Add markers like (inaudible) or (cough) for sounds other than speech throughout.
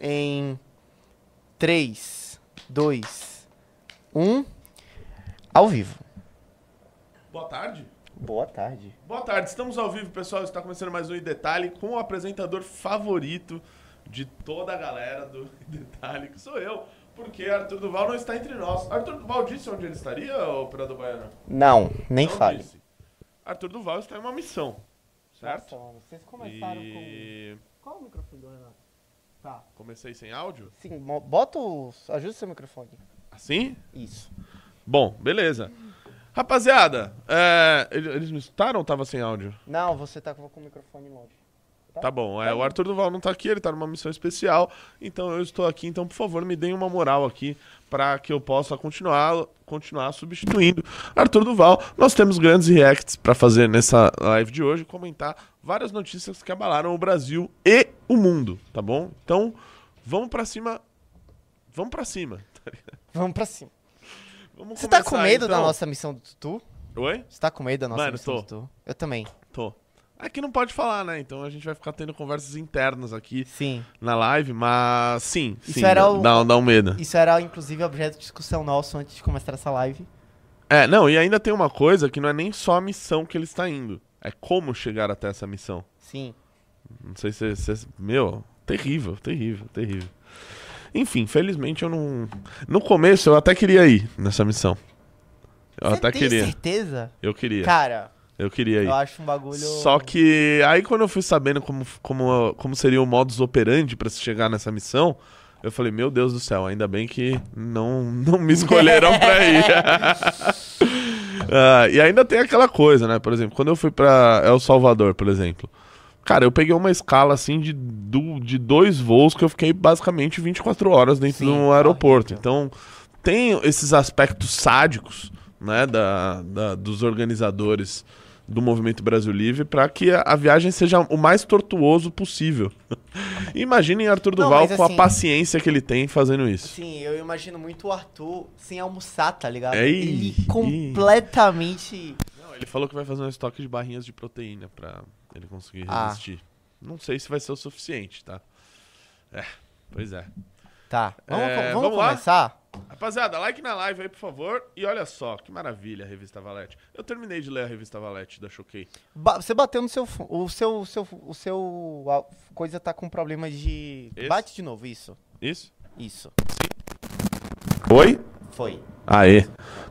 Em 3, 2, 1. Ao vivo. Boa tarde. Boa tarde. Boa tarde, estamos ao vivo, pessoal. Está começando mais um Em Detalhe com o apresentador favorito de toda a galera do Em Detalhe, que sou eu. Porque Arthur Duval não está entre nós. Arthur Duval disse onde ele estaria, operador baiano? Não, nem Não fale. disse. Arthur Duval está em uma missão, certo? Nossa, vocês E... Qual o microfone do Renato? Tá. Comecei sem áudio? Sim, bota o. Ajusta seu microfone. Assim? Isso. Bom, beleza. Rapaziada, é, ele- eles me escutaram ou tava sem áudio? Não, você tá com o microfone longe. Tá bom, é, o Arthur Duval não tá aqui, ele tá numa missão especial, então eu estou aqui, então por favor me deem uma moral aqui para que eu possa continuar, continuar substituindo Arthur Duval. Nós temos grandes reacts para fazer nessa live de hoje, comentar várias notícias que abalaram o Brasil e o mundo, tá bom? Então, vamos pra cima. Vamos pra cima. (laughs) tá? Vamos pra cima. Vamos Você tá com medo da então. nossa missão do Tutu? Oi? Você tá com medo da nossa Mano, missão tô. do Tutu? Eu também. Tô. Aqui não pode falar, né? Então a gente vai ficar tendo conversas internas aqui Sim. na live, mas sim, Isso sim, era dá, o- dá, dá um medo. Isso era, inclusive, objeto de discussão nosso antes de começar essa live. É, não, e ainda tem uma coisa que não é nem só a missão que ele está indo, é como chegar até essa missão. Sim. Não sei se você. Meu, terrível, terrível, terrível. Enfim, felizmente eu não. No começo eu até queria ir nessa missão. Eu Você até tem queria. certeza? Eu queria. Cara, Eu queria ir. eu acho um bagulho... Só que aí quando eu fui sabendo como, como, como seria o modus operandi pra se chegar nessa missão, eu falei, meu Deus do céu, ainda bem que não, não me escolheram pra (laughs) ir. (laughs) Ah, e ainda tem aquela coisa, né? Por exemplo, quando eu fui pra El Salvador, por exemplo. Cara, eu peguei uma escala assim de, do- de dois voos que eu fiquei basicamente 24 horas dentro Sim, do aeroporto. horrível. Então, tem esses aspectos sádicos, né, da, da- dos organizadores do Movimento Brasil Livre para que a, a viagem seja o mais tortuoso possível. (laughs) Imaginem Arthur Não, Duval mas com assim- a paciência que ele tem fazendo isso. Sim, eu imagino muito o Arthur sem almoçar, tá ligado? Ei, Ele ei. completamente... Não, ele falou que vai fazer um estoque de barrinhas de proteína para ele conseguir Ah. resistir. Não sei se vai ser o suficiente, tá? É, pois é. Tá, vamos, É, vamos vamos lá? Rapaziada, like na live aí, por favor. E olha só, que maravilha a revista Valete. Eu terminei de ler a revista Valete da Choquei. Ba- você bateu no seu... O seu... O seu, o seu a coisa tá com problema de... Esse? Bate de novo, isso. Isso? Isso. Oi? Foi. Aê,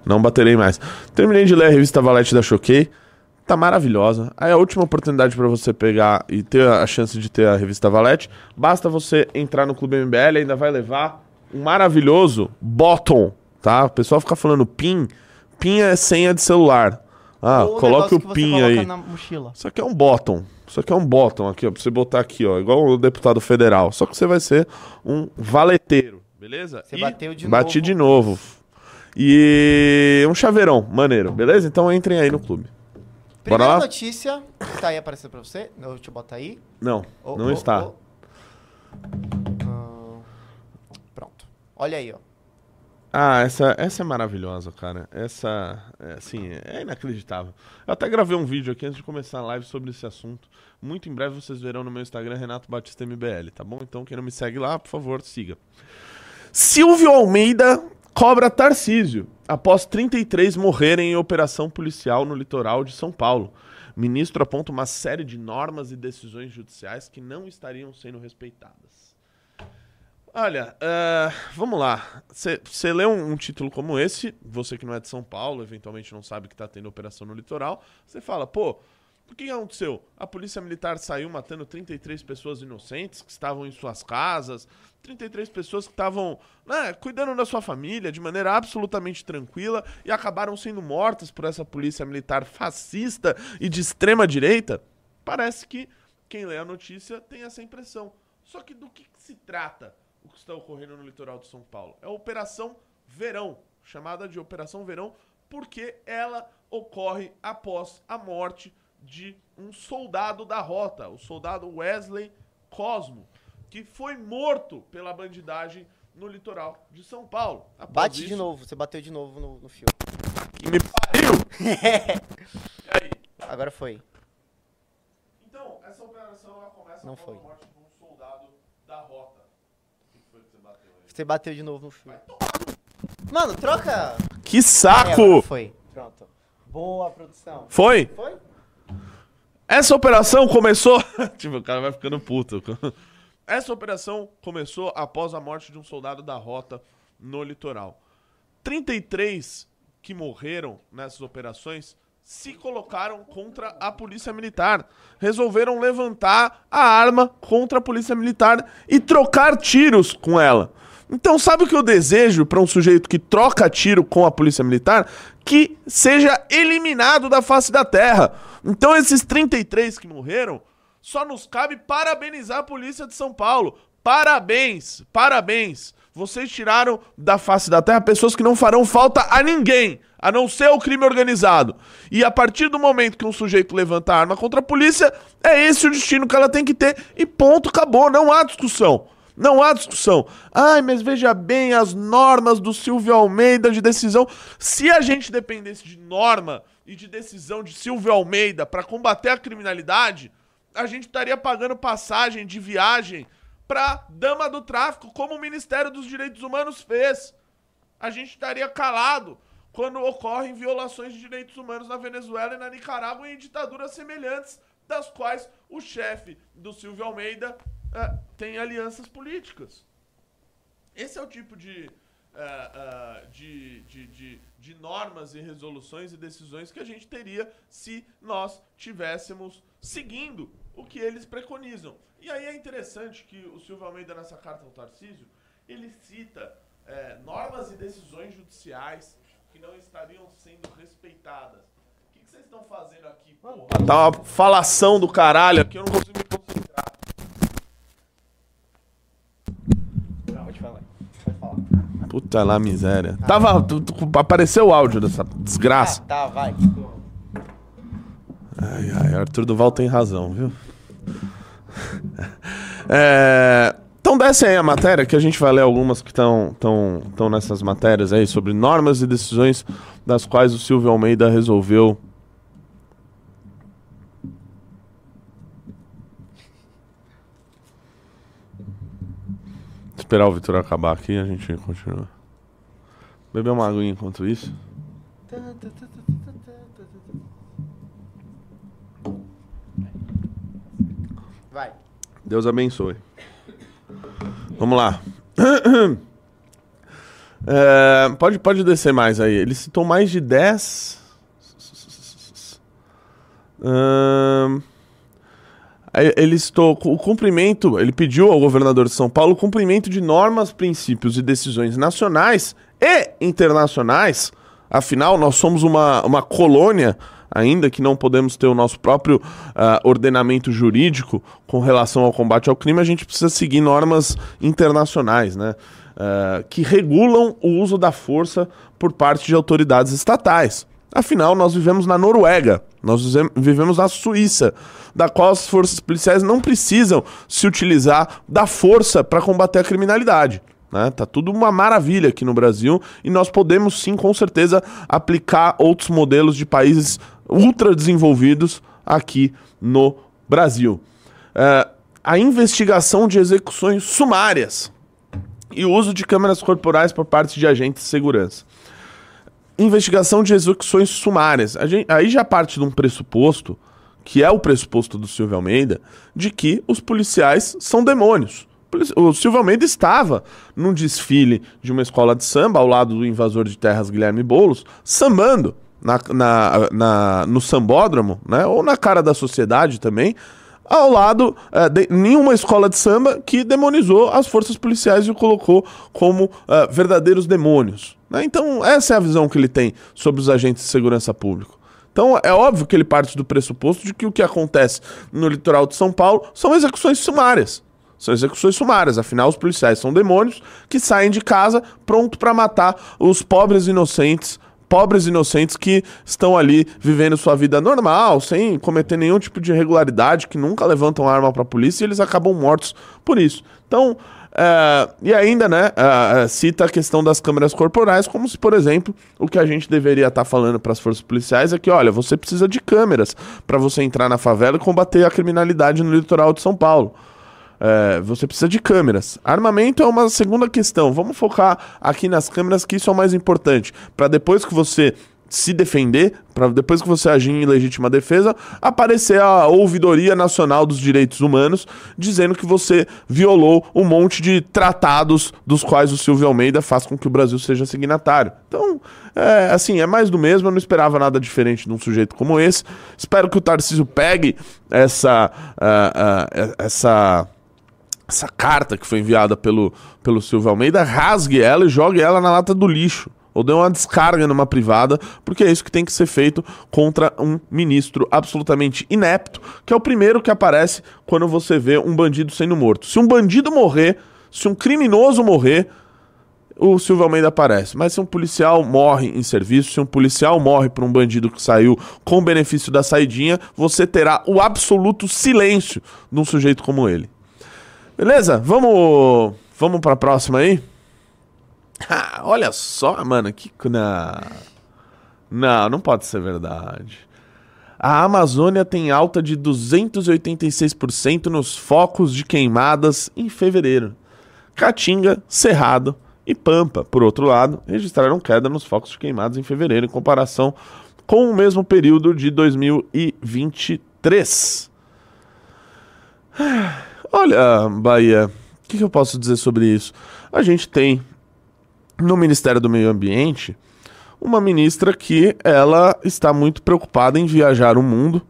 não baterei mais. Terminei de ler a revista Valete da Choquei. Tá maravilhosa. Aí a última oportunidade pra você pegar e ter a chance de ter a revista Valete, basta você entrar no Clube MBL, ainda vai levar um maravilhoso bottom, tá? O pessoal fica falando PIN. PIN é senha de celular. Ah, Ou coloque o você PIN aí. na mochila. Isso aqui é um bottom. Isso aqui é um bottom aqui, ó. Pra você botar aqui, ó. Igual o deputado federal. Só que você vai ser um valeteiro, beleza? Você E bateu de Bati novo. de novo. E um chaveirão, maneiro, beleza? Então entrem aí no clube. Bora Primeira lá? notícia, que tá aí aparecendo pra você. Eu Deixa eu botar aí. Não, Ô, não ô, está. ô. Olha aí, ó. Ah, essa, essa é maravilhosa, cara. Essa, é, assim, é inacreditável. Eu até gravei um vídeo aqui antes de começar a live sobre esse assunto. Muito em breve vocês verão no meu Instagram, Renato Batista MBL, tá bom? Então quem não me segue lá, por favor, siga. Silvio Almeida cobra Tarcísio após 33 morrerem em operação policial no litoral de São Paulo. Ministro aponta uma série de normas e decisões judiciais que não estariam sendo respeitadas. Olha, ah, vamos lá. Você lê um, um título como esse, você que não é de São Paulo, eventualmente não sabe que está tendo operação no litoral, você fala, pô, o que aconteceu? A polícia militar saiu matando 33 pessoas inocentes que estavam em suas casas, 33 pessoas que estavam né, cuidando da sua família de maneira absolutamente tranquila e acabaram sendo mortas por essa polícia militar fascista e de extrema direita? Parece que quem lê a notícia tem essa impressão. Só que do que, que se trata o que está ocorrendo no litoral de São Paulo? É a Operação Verão, chamada de Operação Verão, porque ela ocorre após a morte de um soldado da rota, o soldado Wesley Cosmo, que foi morto pela bandidagem no litoral de São Paulo. Após Bate de isso- novo, você bateu de novo no, no fio. Que me pariu! (laughs) Agora foi. Então, essa operação ela começa Não com a morte de um soldado da rota. Você bateu de novo no fio. Mano, troca. Que É, saco! foi. Pronto. Boa produção. Foi? Foi? Essa operação começou. (laughs) tipo, o cara vai ficando puto. Essa operação começou após a morte de um soldado da rota no litoral. 33 que morreram nessas operações se colocaram contra a polícia militar. Resolveram levantar a arma contra a polícia militar e trocar tiros com ela. Então, sabe o que eu desejo para um sujeito que troca tiro com a polícia militar? Que seja eliminado da face da terra. Então, esses 33 que morreram, só nos cabe parabenizar a polícia de São Paulo. Parabéns, parabéns. Vocês tiraram da face da terra pessoas que não farão falta a ninguém, a não ser o crime organizado. E a partir do momento que um sujeito levanta a arma contra a polícia, é esse o destino que ela tem que ter. E ponto, acabou, não há discussão. Não há discussão. Ai, mas veja bem as normas do Silvio Almeida de decisão. Se a gente dependesse de norma e de decisão de Silvio Almeida para combater a criminalidade, a gente estaria pagando passagem de viagem para dama do tráfico, como o Ministério dos Direitos Humanos fez. A gente estaria calado quando ocorrem violações de direitos humanos na Venezuela e na Nicarágua em ditaduras semelhantes, das quais o chefe do Silvio Almeida é, tem alianças políticas. Esse é o tipo de, é, é, de, de, de, de normas e resoluções e decisões que a gente teria se nós tivéssemos seguindo o que eles preconizam. E aí é interessante que o Silvio Almeida, nessa carta ao Tarcísio, ele cita normas e decisões judiciais que não estariam sendo respeitadas. O que, que vocês estão fazendo aqui, porra? Tá uma falação do caralho aqui, eu não consigo me concentrar. Pode falar. Pode falar. Puta lá, miséria. Tava. tu- tu- apareceu o áudio dessa desgraça. Ah, tá, vai. Ai, ai, Arthur Duval tem razão, viu? (laughs) É, Então desce aí a matéria, que a gente vai ler algumas que estão tão, tão nessas matérias aí, sobre normas e decisões das quais o Silvio Almeida resolveu. Esperar o Vitor acabar aqui e a gente continua. Beber uma aguinha enquanto isso. Vai. Deus abençoe. Vamos lá. (clears throat) É, pode, pode descer mais aí. Ele citou mais de 10. Ahn, aí ele citou o cumprimento. Ele pediu ao governador de São Paulo o cumprimento de normas, princípios e decisões nacionais e internacionais. Afinal, nós somos uma, uma colônia ainda que não podemos ter o nosso próprio ah, ordenamento jurídico com relação ao combate ao crime, a gente precisa seguir normas internacionais, né? ah, que regulam o uso da força por parte de autoridades estatais. Afinal, nós vivemos na Noruega, nós vivem- vivemos na Suíça, da qual as forças policiais não precisam se utilizar da força para combater a criminalidade. Né? Tá tudo uma maravilha aqui no Brasil e nós podemos sim, com certeza, aplicar outros modelos de países ultra desenvolvidos aqui no Brasil. É, a investigação de execuções sumárias e o uso de câmeras corporais por parte de agentes de segurança. Investigação de execuções sumárias. Gente- aí já parte de um pressuposto, que é o pressuposto do Silvio Almeida, de que os policiais são demônios. O Silvio Almeida estava num desfile de uma escola de samba, ao lado do invasor de terras Guilherme Boulos, sambando na, na- na- no sambódromo, né? ou na cara da sociedade também, ao lado eh, de nenhuma escola de samba que demonizou as forças policiais e o colocou como eh, verdadeiros demônios. Né? Então, essa é a visão que ele tem sobre os agentes de segurança pública. Então, é óbvio que ele parte do pressuposto de que o que acontece no litoral de São Paulo são execuções sumárias. São execuções sumárias, afinal, os policiais são demônios que saem de casa pronto para matar os pobres inocentes pobres inocentes que estão ali vivendo sua vida normal, sem cometer nenhum tipo de irregularidade, que nunca levantam arma para a polícia e eles acabam mortos por isso. Então, é, e ainda, né, é, cita a questão das câmeras corporais, como se, por exemplo, o que a gente deveria estar falando para as forças policiais é que, olha, você precisa de câmeras para você entrar na favela e combater a criminalidade no litoral de São Paulo. É, você precisa de câmeras. Armamento é uma segunda questão. Vamos focar aqui nas câmeras, que isso é o mais importante. Para depois que você se defender, para depois que você agir em legítima defesa, aparecer a Ouvidoria Nacional dos Direitos Humanos dizendo que você violou um monte de tratados dos quais o Silvio Almeida faz com que o Brasil seja signatário. Então, é, assim, é mais do mesmo, eu não esperava nada diferente de um sujeito como esse. Espero que o Tarcísio pegue essa. Uh, uh, essa essa carta que foi enviada pelo, pelo Silvio Almeida, rasgue ela e jogue ela na lata do lixo ou dê uma descarga numa privada, porque é isso que tem que ser feito contra um ministro absolutamente inepto, que é o primeiro que aparece quando você vê um bandido sendo morto. Se um bandido morrer, se um criminoso morrer, o Silvio Almeida aparece. Mas se um policial morre em serviço, se um policial morre por um bandido que saiu com benefício da saidinha, você terá o absoluto silêncio de um sujeito como ele. Beleza? Vamos, vamos para a próxima aí? (laughs) Ah, olha só, mano, que. Não. Não, não pode ser verdade. A Amazônia tem alta de 286% nos focos de queimadas em fevereiro. Caatinga, Cerrado e Pampa, por outro lado, registraram queda nos focos de queimadas em fevereiro em comparação com o mesmo período de 2023. Olha, Bahia, o que, que eu posso dizer sobre isso? A gente tem no Ministério do Meio Ambiente uma ministra que ela está muito preocupada em viajar o mundo,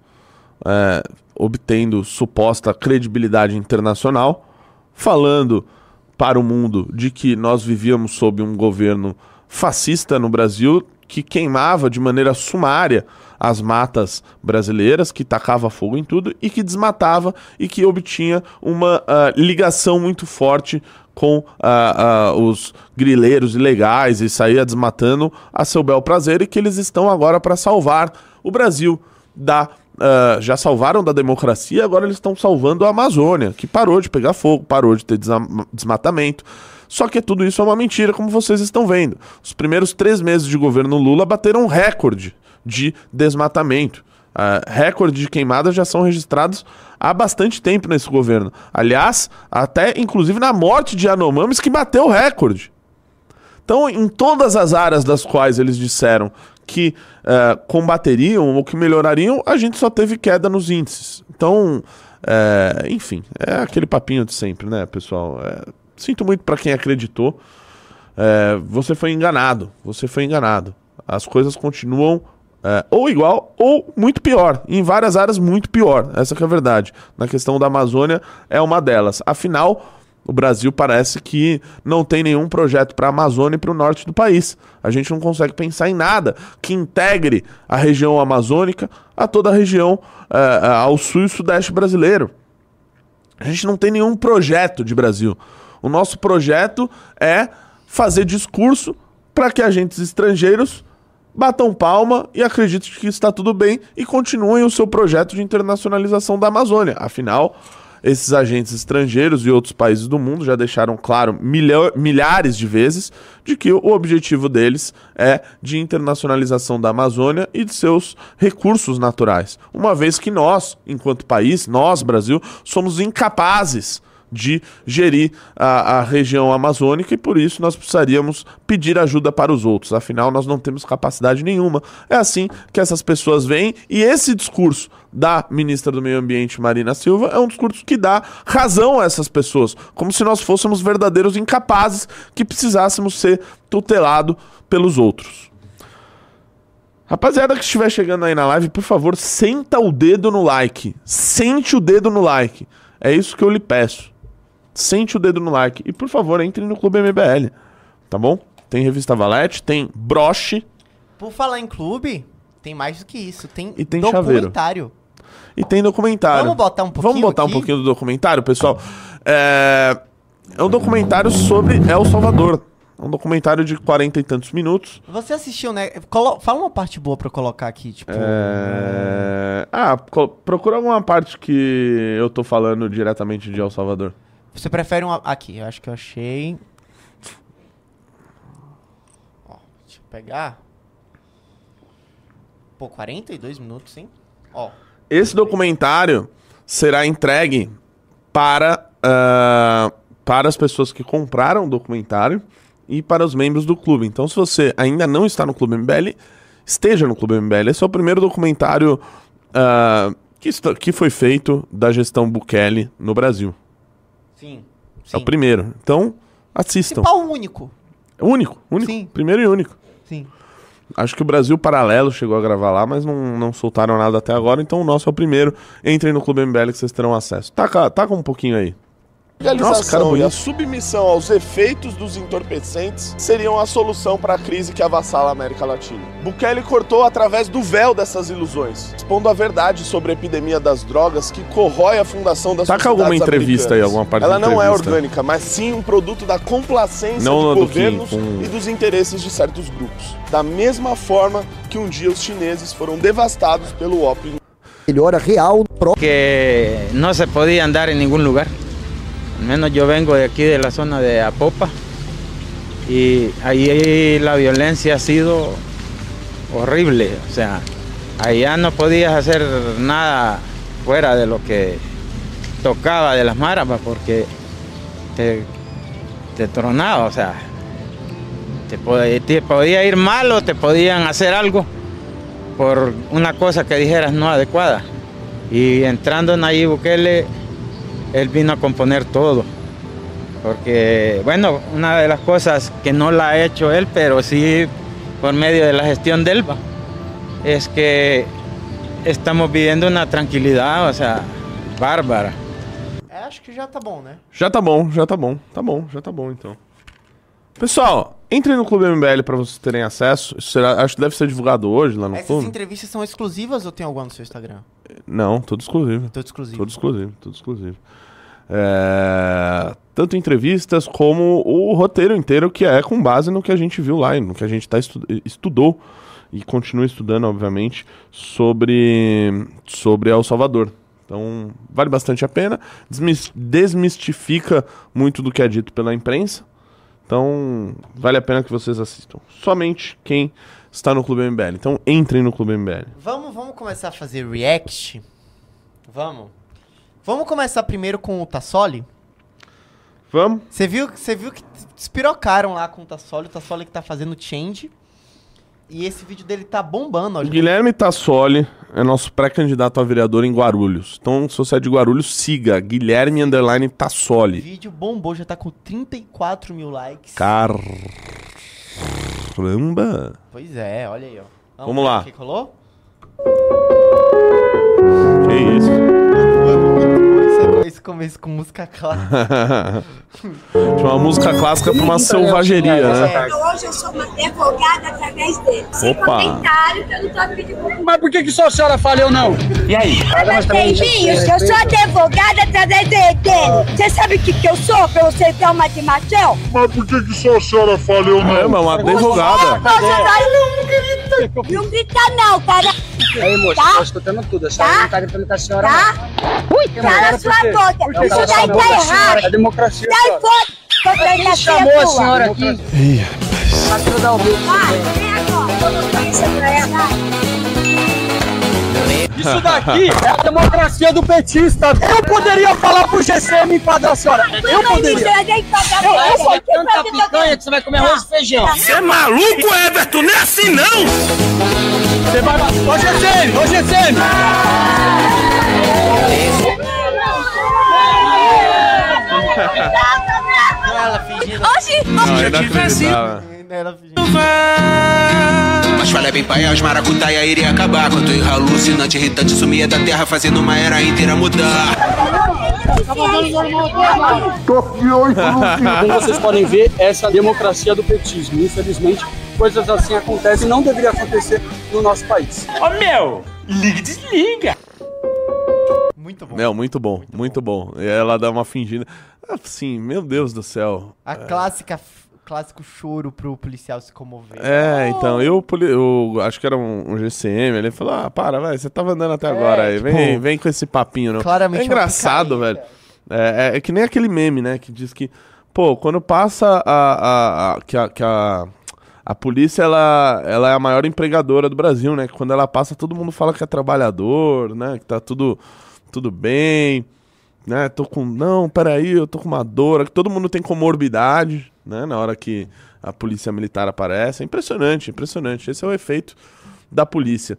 é, obtendo suposta credibilidade internacional, falando para o mundo de que nós vivíamos sob um governo fascista no Brasil que queimava de maneira sumária as matas brasileiras, que tacava fogo em tudo e que desmatava e que obtinha uma uh, ligação muito forte com uh, uh, os grileiros ilegais e saía desmatando a seu bel prazer e que eles estão agora para salvar o Brasil da Uh, já salvaram da democracia, agora eles estão salvando a Amazônia, que parou de pegar fogo, parou de ter desmatamento. Só que tudo isso é uma mentira, como vocês estão vendo. Os primeiros três meses de governo Lula bateram um recorde de desmatamento. Uh, recorde de queimadas já são registrados há bastante tempo nesse governo. Aliás, até inclusive na morte de Anomames que bateu o recorde. Então, em todas as áreas das quais eles disseram que uh, combateriam ou que melhorariam, a gente só teve queda nos índices. Então, uh, enfim, é aquele papinho de sempre, né, pessoal? É, sinto muito para quem acreditou. É, você foi enganado. Você foi enganado. As coisas continuam é, ou igual ou muito pior. Em várias áreas, muito pior. Essa é a verdade. Na questão da Amazônia, é uma delas. Afinal, o Brasil parece que não tem nenhum projeto para a Amazônia e para o norte do país. A gente não consegue pensar em nada que integre a região amazônica a toda a região, é, é ao sul e sudeste brasileiro. A gente não tem nenhum projeto de Brasil. O nosso projeto é fazer discurso para que agentes estrangeiros batam palma e acreditem que está tudo bem e continuem o seu projeto de internacionalização da Amazônia. Afinal, esses agentes estrangeiros e outros países do mundo já deixaram claro milhares de vezes de que o objetivo deles é de internacionalização da Amazônia e de seus recursos naturais. Uma vez que nós, enquanto país, nós, Brasil, somos incapazes de gerir a, a, região amazônica e por isso nós precisaríamos pedir ajuda para os outros. Afinal, nós não temos capacidade nenhuma. É assim que essas pessoas vêm e esse discurso da ministra do Meio Ambiente, Marina Silva, é um discurso que dá razão a essas pessoas, como se nós fôssemos verdadeiros incapazes que precisássemos ser tutelados pelos outros. Rapaziada que estiver chegando aí na live, por favor, senta o dedo no like. Sente o dedo no like. É isso que eu lhe peço sente o dedo no like. E por favor, entre no Clube MBL. Tá bom? Tem revista Valete, tem broche. Por falar em clube, tem mais do que isso. Tem, e tem documentário. Chaveiro. E tem documentário. Vamos botar um pouquinho Vamos botar aqui? um pouquinho do documentário, pessoal. É... é um documentário sobre El Salvador. É um documentário de quarenta e tantos minutos. Você assistiu, né? Colo... Fala uma parte boa pra eu colocar aqui, tipo. É... Ah, procura alguma parte que eu tô falando diretamente de El Salvador. Você prefere um. Aqui, eu acho que eu achei. Ó, deixa eu pegar. Pô, 42 minutos, hein? Ó. Esse documentário será entregue para ah, para as pessoas que compraram o documentário e para os membros do clube. Então, se você ainda não está no Clube MBL, esteja no Clube MBL. Esse é o primeiro documentário ah, que, que foi feito da gestão Bukele no Brasil. Sim. É o primeiro. Então, assistam. Principal único. É único, único. Sim. Primeiro e único. Sim. Acho que o Brasil Paralelo chegou a gravar lá, mas não, não soltaram nada até agora, então o nosso é o primeiro. Entrem no Clube MBL que vocês terão acesso. Taca, taca um pouquinho aí. Nossa, cara e a submissão aos efeitos dos entorpecentes seriam a solução para a crise que avassala a América Latina. Bukele cortou através do véu dessas ilusões, expondo a verdade sobre a epidemia das drogas que corrói a fundação das Taca alguma sociedades entrevista aí, alguma parte Ela não é orgânica, mas sim um produto da complacência Não de do governos com- e dos interesses de certos grupos. Da mesma forma que um dia os chineses foram devastados pelo ópio melhora real que no se podía andar en ningún lugar. Al menos yo vengo de aquí de la zona de Apopa y ahí la violencia ha sido horrible. O sea, allá no podías hacer nada fuera de lo que tocaba de las marapas porque te, tronaba, o sea, te, pod- te podía ir mal o te podían hacer algo por una cosa que dijeras no adecuada. Y entrando en Nayib Bukele, él vino a componer todo. Porque, bueno, una de las cosas que no la ha hecho él, pero sí por medio de la gestión de Elba, es que estamos viviendo una tranquilidad, o sea, bárbara. É, acho que já tá bom, né? Já tá bom, já tá bom. Tá bom, já tá bom então. Pessoal, entrem no Clube MBL pra vocês terem acesso. Isso será, acho que deve ser divulgado hoje lá no Essas clube. entrevistas são exclusivas ou tem alguma no seu Instagram? Não, tudo exclusivo. Tudo exclusivo. Tudo exclusivo, tudo exclusivo. É, tanto entrevistas como o roteiro inteiro, que é com base no que a gente viu lá, e no que a gente tá estu- estudou e continua estudando, obviamente, sobre, sobre El Salvador. Então, vale bastante a pena. Desmis- desmistifica muito do que é dito pela imprensa. Então, vale a pena que vocês assistam. Somente quem está no Clube MBL. Então, entrem no Clube MBL. Vamos, vamos começar a fazer react? Vamos? Vamos começar primeiro com o Tassoli? Vamos? Você viu, você viu que despirocaram lá com o Tassoli, o Tassoli que tá fazendo change. E esse vídeo dele tá bombando, ó. O Guilherme Tassoli é nosso pré-candidato a vereador em Guarulhos. Então, se você é de Guarulhos, siga Guilherme Underline O Tassoli. vídeo bombou, já tá com 34 mil likes. Caramba! Pois é, olha aí, ó. Vamos ver lá. O que rolou? Que isso? Esse, começo com música (laughs) clara. Tinha uma música clássica pra uma selvageria, né? Hoje eu sou uma advogada através dele. Sem Opa. comentário, que eu não tô pedindo Mas por que, que só a senhora fala eu não? E aí? Beijinhos, eu sou advogada através de- dele. Você sabe o que, que eu sou pra você ter uma animação? Caramba, uma advogada. Você vai não grita. Não grita não, cara. Aí, moça, Tá? tô escutando tudo. A senhora Tá? não tá gritando com a senhora, Tá? não. Ui, Cala sua boca. Não, Isso daí tá errado. É democracia, Sai senhora. fora. Você Quem chamou a senhora aqui? Pra toda o rio. Vai, vem agora. Isso pra ela. Isso daqui é a democracia do petista. Eu poderia falar pro GCM enquadrar a senhora. Eu poderia. entreguei pra Eu, eu sou tanta picanha que você vai comer arroz e feijão. Você é maluco, Everton? Não é assim não! Você vai... Ô, GCM, ô, GCM. Ela fingindo. Oxi, Não, é inacreditável. Ela fingindo. Mas falha bem pai, os maracutaia iria acabar Quanto erro alucinante, irritante, sumia da terra Fazendo uma era inteira mudar Como vocês podem ver, essa é a democracia do petismo. Infelizmente, coisas assim acontecem e não deveria acontecer no nosso país. Muito bom. Não, muito bom, muito bom. E ela dá uma fingida. Assim, meu Deus do céu. A clássica, clássico choro pro policial se comover. É, então, eu, eu acho que era um, um GCM, ele falou, ah, para, vai, você tava andando até agora aí, tipo, vem, vem com esse papinho, não. claramente é uma engraçado, velho. É, é- é que nem aquele meme, né, que diz que, pô, quando passa a, a, a- que a, que a, a polícia, ela, ela é a maior empregadora do Brasil, né, que quando ela passa todo mundo fala que é trabalhador, né, que tá tudo, tudo bem. né? Tô com. Não, peraí, eu tô com uma dor. que Todo mundo tem comorbidade, né? Na hora que a polícia militar aparece. É impressionante, impressionante. Esse é o efeito da polícia.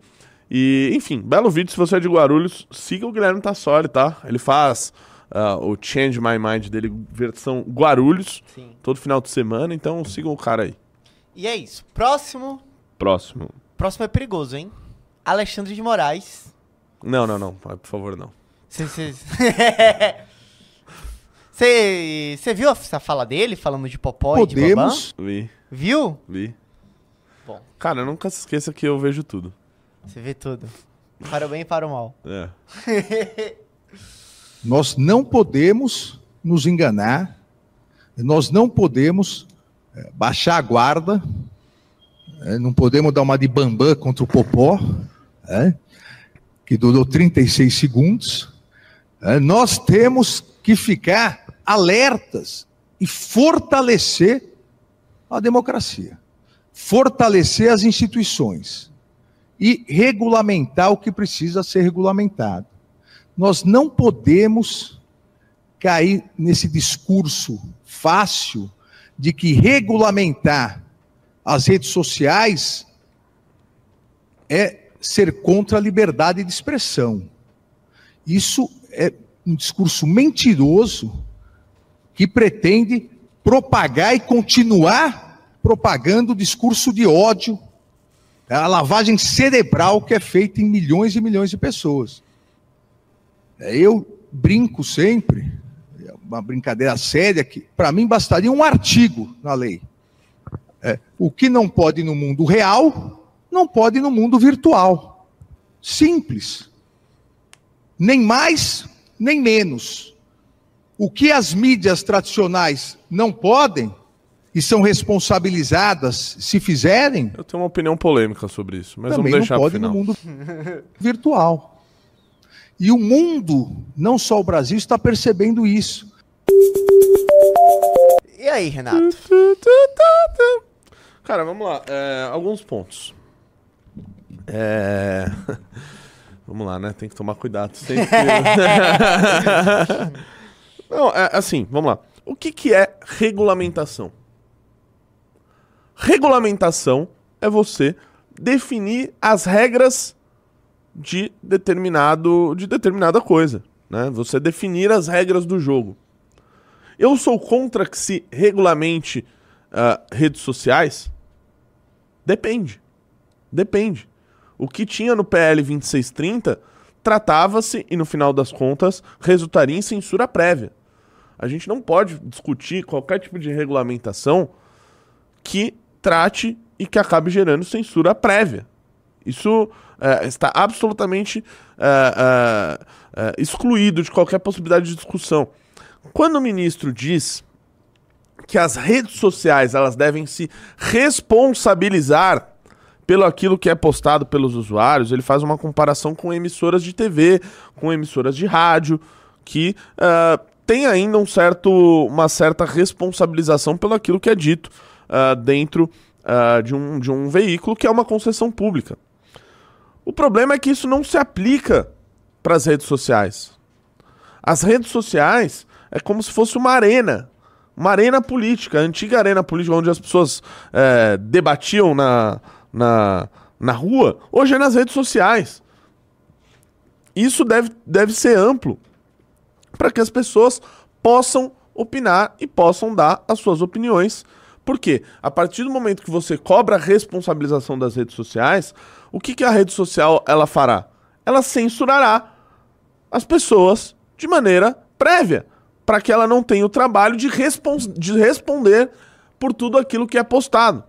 E, enfim, belo vídeo. Se você é de Guarulhos, siga o Guilherme Tassoli, tá? Ele faz ah, o Change My Mind dele, versão Guarulhos, Sim. todo final de semana. Então sigam o cara aí. E é isso. Próximo. Próximo. Próximo é perigoso, hein? Alexandre de Moraes. Não, não, não. Por favor, não. Você (laughs) viu essa fala dele falando de Popó e de Babá? Podemos. Vi, Viu? vi. Bom. Cara, nunca se esqueça que eu vejo tudo. Você vê tudo. Para o bem e para o mal. É. Nós não podemos nos enganar, nós não podemos baixar a guarda, eh, não podemos dar uma de bambam contra o Popó, eh, que durou 36 segundos. Eh, Nós temos que ficar alertas e fortalecer a democracia, fortalecer as instituições e regulamentar o que precisa ser regulamentado nós não podemos cair nesse discurso fácil de que regulamentar as redes sociais é ser contra a liberdade de expressão. Isso é um discurso mentiroso que pretende propagar e continuar propagando o discurso de ódio, a lavagem cerebral que é feita em milhões e milhões de pessoas. É, Eu brinco sempre, uma brincadeira séria, que para mim bastaria um artigo na lei. É, o que não pode no mundo real, não pode no mundo virtual. Simples. Nem mais, nem menos. O que as mídias tradicionais não podem e são responsabilizadas se fizerem, Eu tenho uma opinião polêmica sobre isso, mas vamos não deixar pro pode final. no mundo virtual. E o mundo, não só o Brasil, está percebendo isso. E aí, Renato? Cara, vamos lá. é, alguns pontos. É... (laughs) Vamos lá, né? Tem que tomar cuidado sempre. (laughs) Não, é, assim, vamos lá. O que, que é regulamentação? Regulamentação é você definir as regras de determinado de determinada coisa, né? Você definir as regras do jogo. Eu sou contra que se regulamente ah, redes sociais? Depende. Depende. O que tinha no PL 2630 tratava-se e no final das contas resultaria em censura prévia. A gente não pode discutir qualquer tipo de regulamentação que trate e que acabe gerando censura prévia. Isso eh, está absolutamente eh, eh, excluído de qualquer possibilidade de discussão. Quando o ministro diz que as redes sociais elas devem se responsabilizar pelo aquilo que é postado pelos usuários, ele faz uma comparação com emissoras de TV, com emissoras de rádio, que ah, tem ainda um certo, uma certa responsabilização pelo aquilo que é dito ah, dentro ah, de, um, de um veículo que é uma concessão pública. O problema é que isso não se aplica para as redes sociais. As redes sociais é como se fosse uma arena. Uma arena política, a antiga arena política onde as pessoas é, debatiam na, na, na rua, hoje é nas redes sociais. Isso deve, deve ser amplo para que as pessoas possam opinar e possam dar as suas opiniões. Porque a partir do momento que você cobra a responsabilização das redes sociais, o que, que a rede social ela fará? Ela censurará as pessoas de maneira prévia, para que ela não tenha o trabalho de, respons de responder por tudo aquilo que é postado.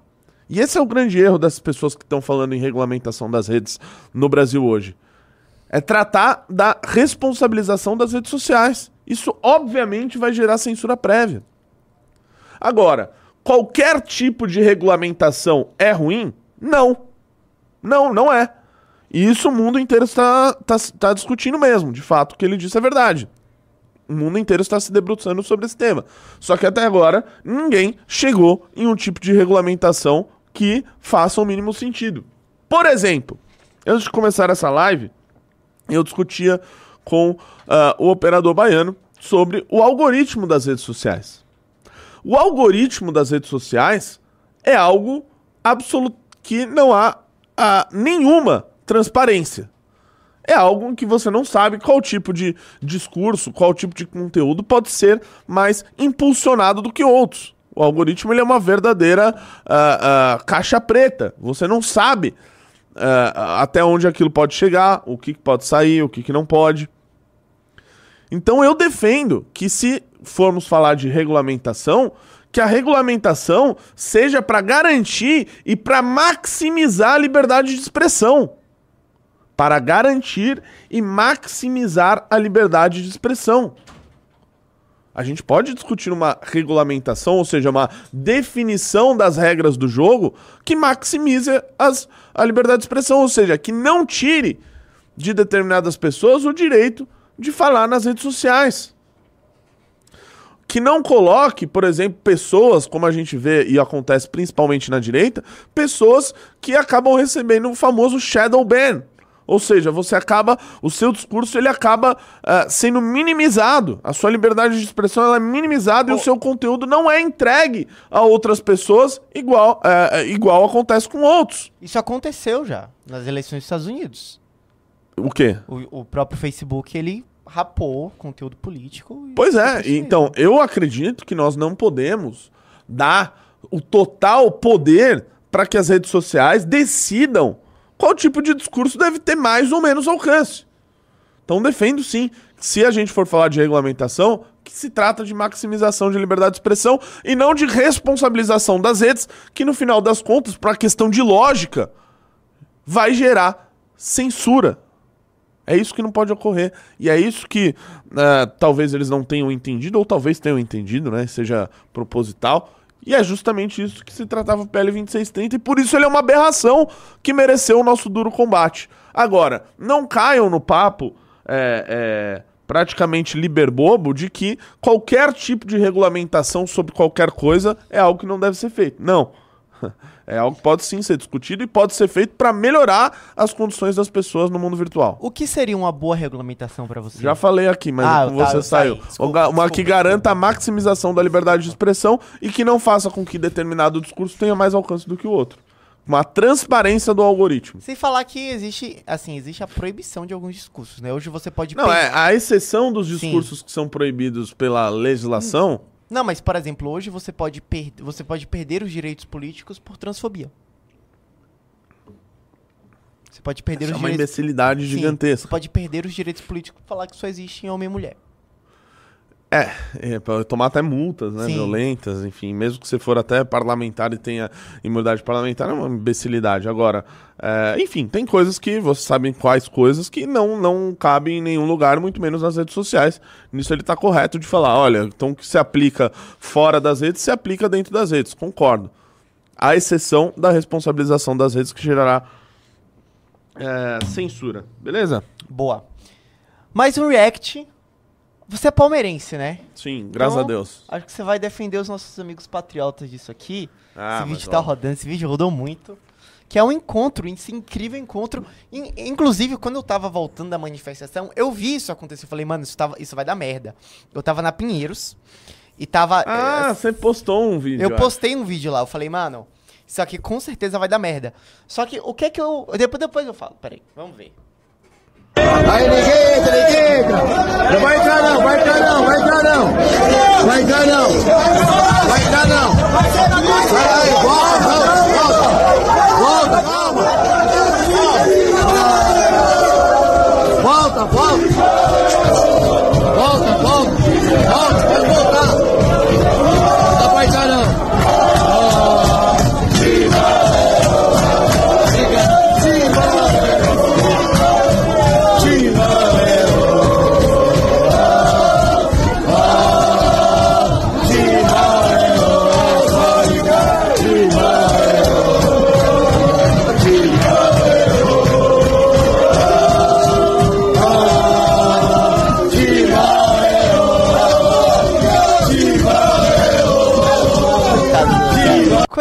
E esse é o grande erro dessas pessoas que estão falando em regulamentação das redes no Brasil hoje. É tratar da responsabilização das redes sociais. Isso, obviamente, vai gerar censura prévia. Agora, qualquer tipo de regulamentação é ruim? Não. Não, não é. E isso o mundo inteiro está, está, está discutindo mesmo. De fato, o que ele disse é verdade. O mundo inteiro está se debruçando sobre esse tema. Só que até agora, ninguém chegou em um tipo de regulamentação que faça o mínimo sentido. Por exemplo, antes de começar essa live, eu discutia com ah, o operador baiano sobre o algoritmo das redes sociais. O algoritmo das redes sociais é algo absoluto que não há, há nenhuma transparência. É algo que você não sabe qual tipo de discurso, qual tipo de conteúdo pode ser mais impulsionado do que outros. O algoritmo ele é uma verdadeira ah, ah, caixa preta. Você não sabe ah, até onde aquilo pode chegar, o que que pode sair, o que, que não pode. Então eu defendo que se formos falar de regulamentação, que a regulamentação seja para garantir e para maximizar a liberdade de expressão. Para garantir e maximizar a liberdade de expressão. A gente pode discutir uma regulamentação, ou seja, uma definição das regras do jogo que maximize as, a liberdade de expressão, ou seja, que não tire de determinadas pessoas o direito de falar nas redes sociais. Que não coloque, por exemplo, pessoas, como a gente vê e acontece principalmente na direita, pessoas que acabam recebendo o famoso shadow ban. Ou seja, você acaba, o seu discurso ele acaba uh, sendo minimizado. A sua liberdade de expressão ela é minimizada oh. e o seu conteúdo não é entregue a outras pessoas igual, uh, igual acontece com outros. Isso aconteceu já nas eleições dos Estados Unidos. O quê? O, o próprio Facebook ele rapou conteúdo político. Pois é, então eu acredito que nós não podemos dar o total poder para que as redes sociais decidam qual tipo de discurso deve ter mais ou menos alcance. Então defendo sim, se a gente for falar de regulamentação, que se trata de maximização de liberdade de expressão e não de responsabilização das redes, que no final das contas, para questão de lógica, vai gerar censura. É isso que não pode ocorrer. E é isso que uh, talvez eles não tenham entendido, ou talvez tenham entendido, né? Seja proposital. E é justamente isso que se tratava o PL 2630, e por isso ele é uma aberração que mereceu o nosso duro combate. Agora, não caiam no papo é, é, praticamente liberbobo de que qualquer tipo de regulamentação sobre qualquer coisa é algo que não deve ser feito. Não. (laughs) É algo que pode sim ser discutido e pode ser feito para melhorar as condições das pessoas no mundo virtual. O que seria uma boa regulamentação para você? Já falei aqui, mas ah, tá, você saiu. Desculpa, uma desculpa, que garanta a maximização da liberdade de expressão e que não faça com que determinado discurso tenha mais alcance do que o outro. Uma transparência do algoritmo. Sem falar que existe, assim, existe a proibição de alguns discursos, né? Hoje você pode... Não, é, a exceção dos discursos sim. que são proibidos pela legislação... Não, mas por exemplo, hoje você pode, per você pode perder os direitos políticos por transfobia. Você pode perder Essa os é uma direitos... imbecilidade Sim, gigantesca. Você pode perder os direitos políticos por falar que só existe homem e mulher. É, é para tomar até multas, né, Sim. violentas, enfim, mesmo que você for até parlamentar e tenha imunidade parlamentar, é uma imbecilidade. Agora, é, enfim, tem coisas que, você sabe quais coisas, que não, não cabem em nenhum lugar, muito menos nas redes sociais. Nisso ele está correto de falar, olha, então o que se aplica fora das redes, se aplica dentro das redes, concordo. A exceção da responsabilização das redes que gerará é, censura, beleza? Boa. Mais um react você é palmeirense, né? Sim, graças então, a Deus. Acho que você vai defender os nossos amigos patriotas disso aqui. Ah, esse vídeo tá ó. rodando, esse vídeo rodou muito. Que é um encontro, esse incrível encontro. Inclusive, quando eu tava voltando da manifestação, eu vi isso acontecer. Eu falei, mano, isso, tava, isso vai dar merda. Eu tava na Pinheiros e tava. Ah, é, você postou um vídeo. Eu postei um vídeo lá. Eu falei, mano, isso aqui com certeza vai dar merda. Só que o que é que eu. Depois, depois eu falo. Peraí, vamos ver. Aí, neguita, neguita. Não vai entrar não, vai entrar não, vai entrar não. Vai entrar não. Vai entrar não. Vai aí, volta, volta. Volta, calma. Volta, volta. Volta, volta. Volta,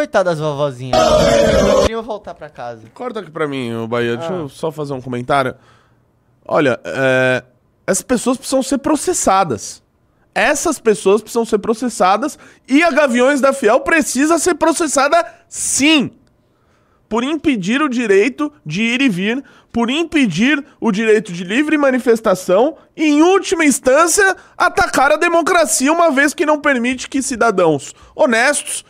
Coitado das vovozinhas. Queriam voltar pra casa. Corta aqui pra mim, o Bahia. Deixa eu só fazer um comentário. Olha, é, essas pessoas precisam ser processadas. Essas pessoas precisam ser processadas e a Gaviões da Fiel precisa ser processada sim. Por impedir o direito de ir e vir, por impedir o direito de livre manifestação e, em última instância, atacar a democracia, uma vez que não permite que cidadãos honestos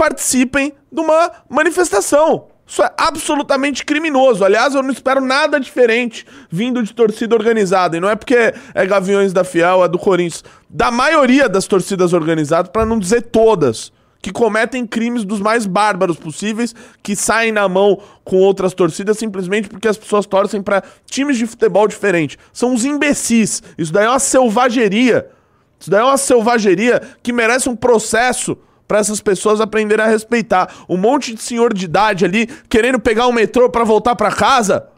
participem de uma manifestação. Isso é absolutamente criminoso. Aliás, eu não espero nada diferente vindo de torcida organizada. E não é porque é Gaviões da Fiel, é do Corinthians. Da maioria das torcidas organizadas, para não dizer todas, que cometem crimes dos mais bárbaros possíveis, que saem na mão com outras torcidas simplesmente porque as pessoas torcem para times de futebol diferentes. São os imbecis. Isso daí é uma selvageria. Isso daí é uma selvageria que merece um processo para essas pessoas aprenderem a respeitar. Um monte de senhor de idade ali querendo pegar o metrô para voltar para casa.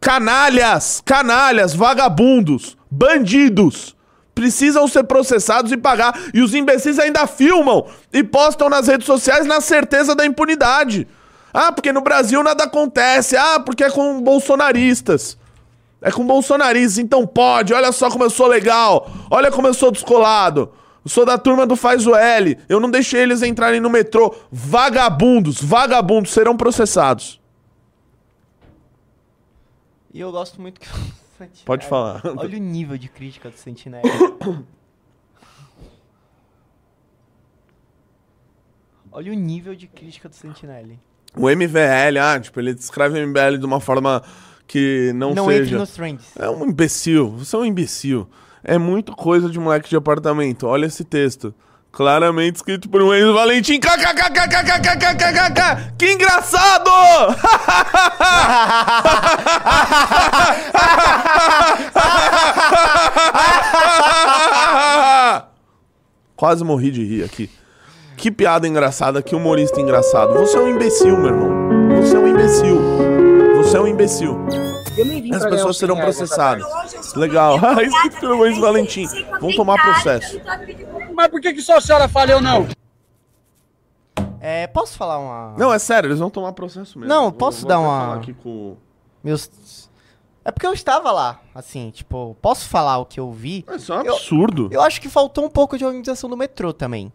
Canalhas, canalhas, vagabundos, bandidos. Precisam ser processados e pagar. E os imbecis ainda filmam e postam nas redes sociais na certeza da impunidade. Ah, porque no Brasil nada acontece. Ah, porque é com bolsonaristas. É com bolsonaristas, então pode. Olha só como eu sou legal. Olha como eu sou descolado. Sou da turma do Faz o L. Eu não deixei eles entrarem no metrô. Vagabundos, vagabundos serão processados. E eu gosto muito que. (laughs) Pode falar. Olha o nível de crítica do Sentinela. (coughs) Olha o nível de crítica do Sentinelle. O MVL, ah, tipo, ele descreve o MBL de uma forma que não, Não seja. entre nos trends. É um imbecil. Você é um imbecil. É muito coisa de moleque de apartamento. Olha esse texto. Claramente escrito por um Enzo Valentim. KKKKKKKKKKK. Que engraçado! Quase morri de rir aqui. Que piada engraçada, que humorista engraçado. Você é um imbecil, meu irmão. Você é um imbecil. Você é um imbecil. As pessoas serão processadas. Legal. (laughs) Escrito pelo Enzo Valentim. Vão tomar processo. Mas por que, que só a senhora fala eu não? É, posso falar uma. Não, é sério, eles vão tomar processo mesmo. Não, Vou- posso vou dar até uma- falar aqui com... Meus. É porque eu estava lá, assim, tipo, posso falar o que eu vi? Isso é um Eu- absurdo. Eu acho que faltou um pouco de organização do metrô também.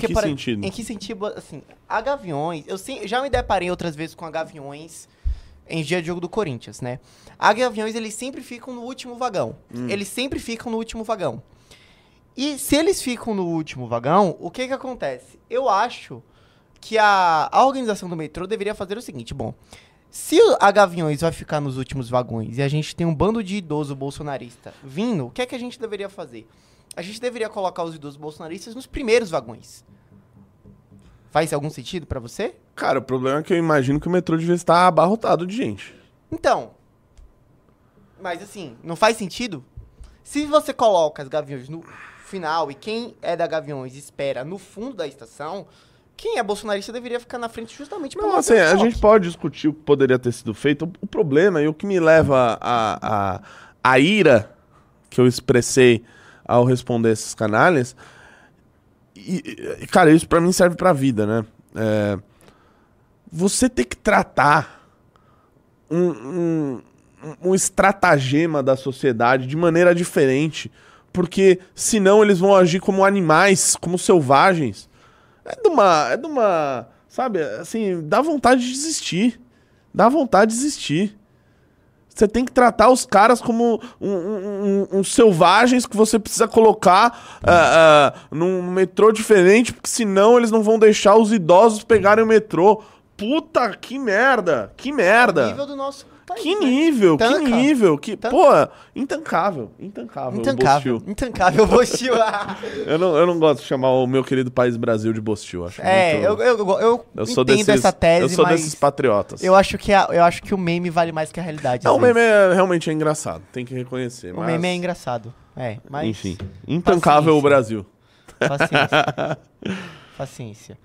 que para- sentido? Em que sentido, assim, a Gaviões, eu sim, já me deparei outras vezes com a Gaviões em dia de jogo do Corinthians, né? A Gaviões, eles sempre ficam no último vagão. Hum. Eles sempre ficam no último vagão. E se eles ficam no último vagão, o que que acontece? Eu acho que a, a organização do metrô deveria fazer o seguinte, bom, se a Gaviões vai ficar nos últimos vagões e a gente tem um bando de idoso bolsonarista vindo, o que é que a gente deveria fazer? A gente deveria colocar os idosos bolsonaristas nos primeiros vagões. Faz algum sentido pra você? Cara, o problema é que eu imagino que o metrô devia estar abarrotado de gente. Então. Mas assim, não faz sentido? Se você coloca as gaviões no final e quem é da Gaviões espera no fundo da estação, quem é bolsonarista deveria ficar na frente justamente Não, assim, a gente pode discutir o que poderia ter sido feito. O problema e o que me leva a, a, a ira que eu expressei ao responder esses canalhas. E, cara, isso pra mim serve pra vida, né? É, você tem que tratar um, um, um estratagema da sociedade de maneira diferente. Porque senão eles vão agir como animais, como selvagens. É de uma. É de uma. Sabe, assim, dá vontade de desistir. Dá vontade de desistir. Você tem que tratar os caras como um, um- um- uns selvagens que você precisa colocar ah, ah, num metrô diferente, porque senão eles não vão deixar os idosos pegarem o metrô. Puta, que merda! Que merda! nível do nosso país. Que né? nível, que nível, que, Tanca. pô, intancável, intancável. Intancável. Bostil. Intancável, (laughs) Bostil. Eu não, eu não gosto de chamar o meu querido país Brasil de Bostil, acho é, muito- eu, eu, eu, eu sou entendo desses, essa tese, eu sou mas desses patriotas. eu acho, que a- eu acho que o meme vale mais que a realidade. Não, o meme é, realmente é engraçado, tem que reconhecer. O mas- meme é engraçado. É, mas... Enfim, intancável o Brasil. Paciência. (laughs) Paciência.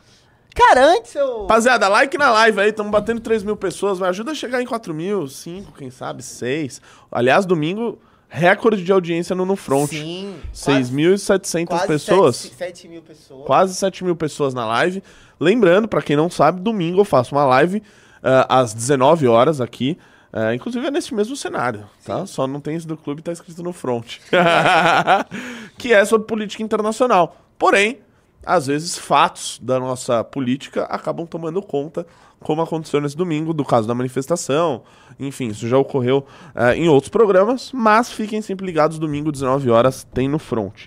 Cara, antes eu... Rapaziada, like na live aí, estamos batendo 3 mil pessoas, me ajuda a chegar em 4 mil, 5, quem sabe, 6. Aliás, domingo, recorde de audiência no No Front. Sim. 6.700 quase pessoas. 7, 7 mil pessoas. Quase 7 mil pessoas na live. Lembrando, pra quem não sabe, domingo eu faço uma live ah, às 19 horas aqui. Ah, inclusive é nesse mesmo cenário, tá? Só não tem esse do clube, tá escrito no front. (laughs) que é sobre política internacional. Porém, às vezes fatos da nossa política acabam tomando conta, como aconteceu nesse domingo, do caso da manifestação. Enfim, isso já ocorreu eh, em outros programas, mas fiquem sempre ligados, domingo, 19 horas, tem no front.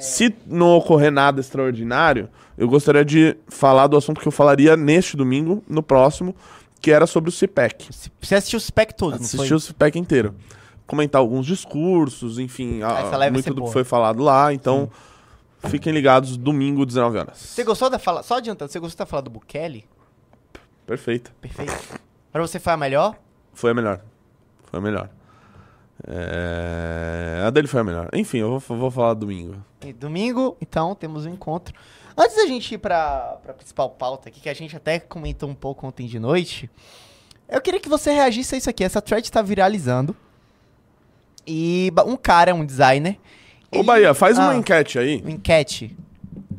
Se não ocorrer nada extraordinário, eu gostaria de falar do assunto que eu falaria neste domingo, no próximo, que era sobre o CIPEC. Você assistiu o spec todo, não Assisti foi? o CIPEC inteiro. Comentar alguns discursos, enfim, a- muito do que boa. foi falado lá. Então, fiquem ligados, domingo, 19 horas. Você gostou da fala... Só adiantando, você gostou da fala do Bukele? Perfeito. Perfeito. Pra você foi a melhor? Foi a melhor. Foi a melhor. É, A dele foi a melhor. Enfim, eu vou, vou falar domingo. E domingo, então, temos um encontro. Antes da gente ir pra, pra principal pauta aqui, que a gente até comentou um pouco ontem de noite, eu queria que você reagisse a isso aqui. Essa thread tá viralizando. E um cara, um designer. Ô, Bahia, faz uma Ah. enquete aí. Uma enquete.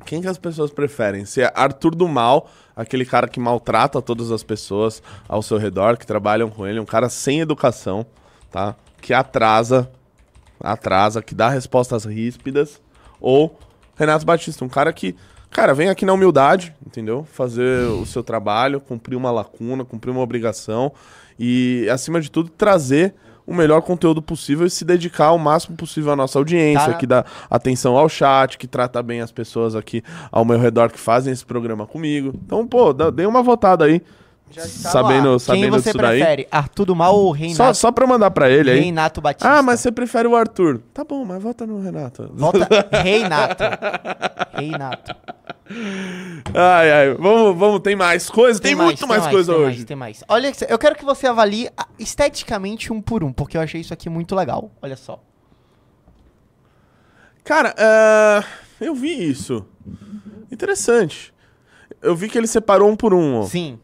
Quem que as pessoas preferem? Se é Arthur do Mal, aquele cara que maltrata todas as pessoas ao seu redor, que trabalham com ele, um cara sem educação, tá? Que atrasa, atrasa, que dá respostas ríspidas, ou Renato Batista, um cara que, cara, vem aqui na humildade, entendeu? Fazer o seu trabalho, cumprir uma lacuna, cumprir uma obrigação e, acima de tudo, trazer o melhor conteúdo possível e se dedicar ao máximo possível à nossa audiência, Tá. que dá atenção ao chat, que trata bem as pessoas aqui ao meu redor que fazem esse programa comigo. Então, pô, dê uma votada aí. Tá sabendo lá. sabendo Quem você disso daí. prefere? Arthur do Mal ou Só, Reinato, só pra mandar pra ele aí. Reinato Batista? Ah, mas você prefere o Arthur. Tá bom, mas vota no Renato. Volta (laughs) Reinato. Reinato. Ai, ai. Vamos, vamos, tem mais coisa? Tem, mais, muito mais, mais, coisa tem hoje. Mais, tem mais. Olha, eu quero que você avalie esteticamente um por um, porque eu achei isso aqui muito legal. Olha só. Cara, é, eu vi isso. Interessante. Eu vi que ele separou um por um. Ó. Sim.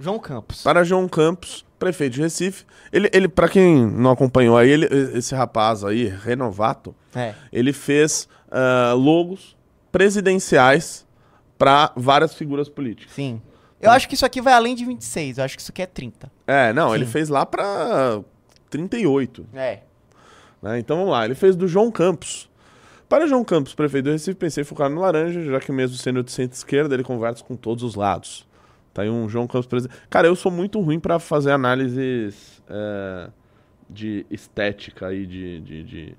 João Campos. Para João Campos, prefeito de Recife. Ele, ele para quem não acompanhou aí, ele, esse rapaz aí, Renovato, É. ele fez ah, logos presidenciais para várias figuras políticas. Sim. Eu acho que isso aqui vai além de 26, eu acho que isso aqui é 30. É, não, ele Sim. fez lá para 38. É. né? Então vamos lá, ele fez do João Campos. Para João Campos, prefeito do Recife, pensei em focar no laranja, já que mesmo sendo de centro-esquerda, ele conversa com todos os lados. Tá aí um João Campos presidente. Cara, eu sou muito ruim para fazer análises é, de estética aí, de, de, de-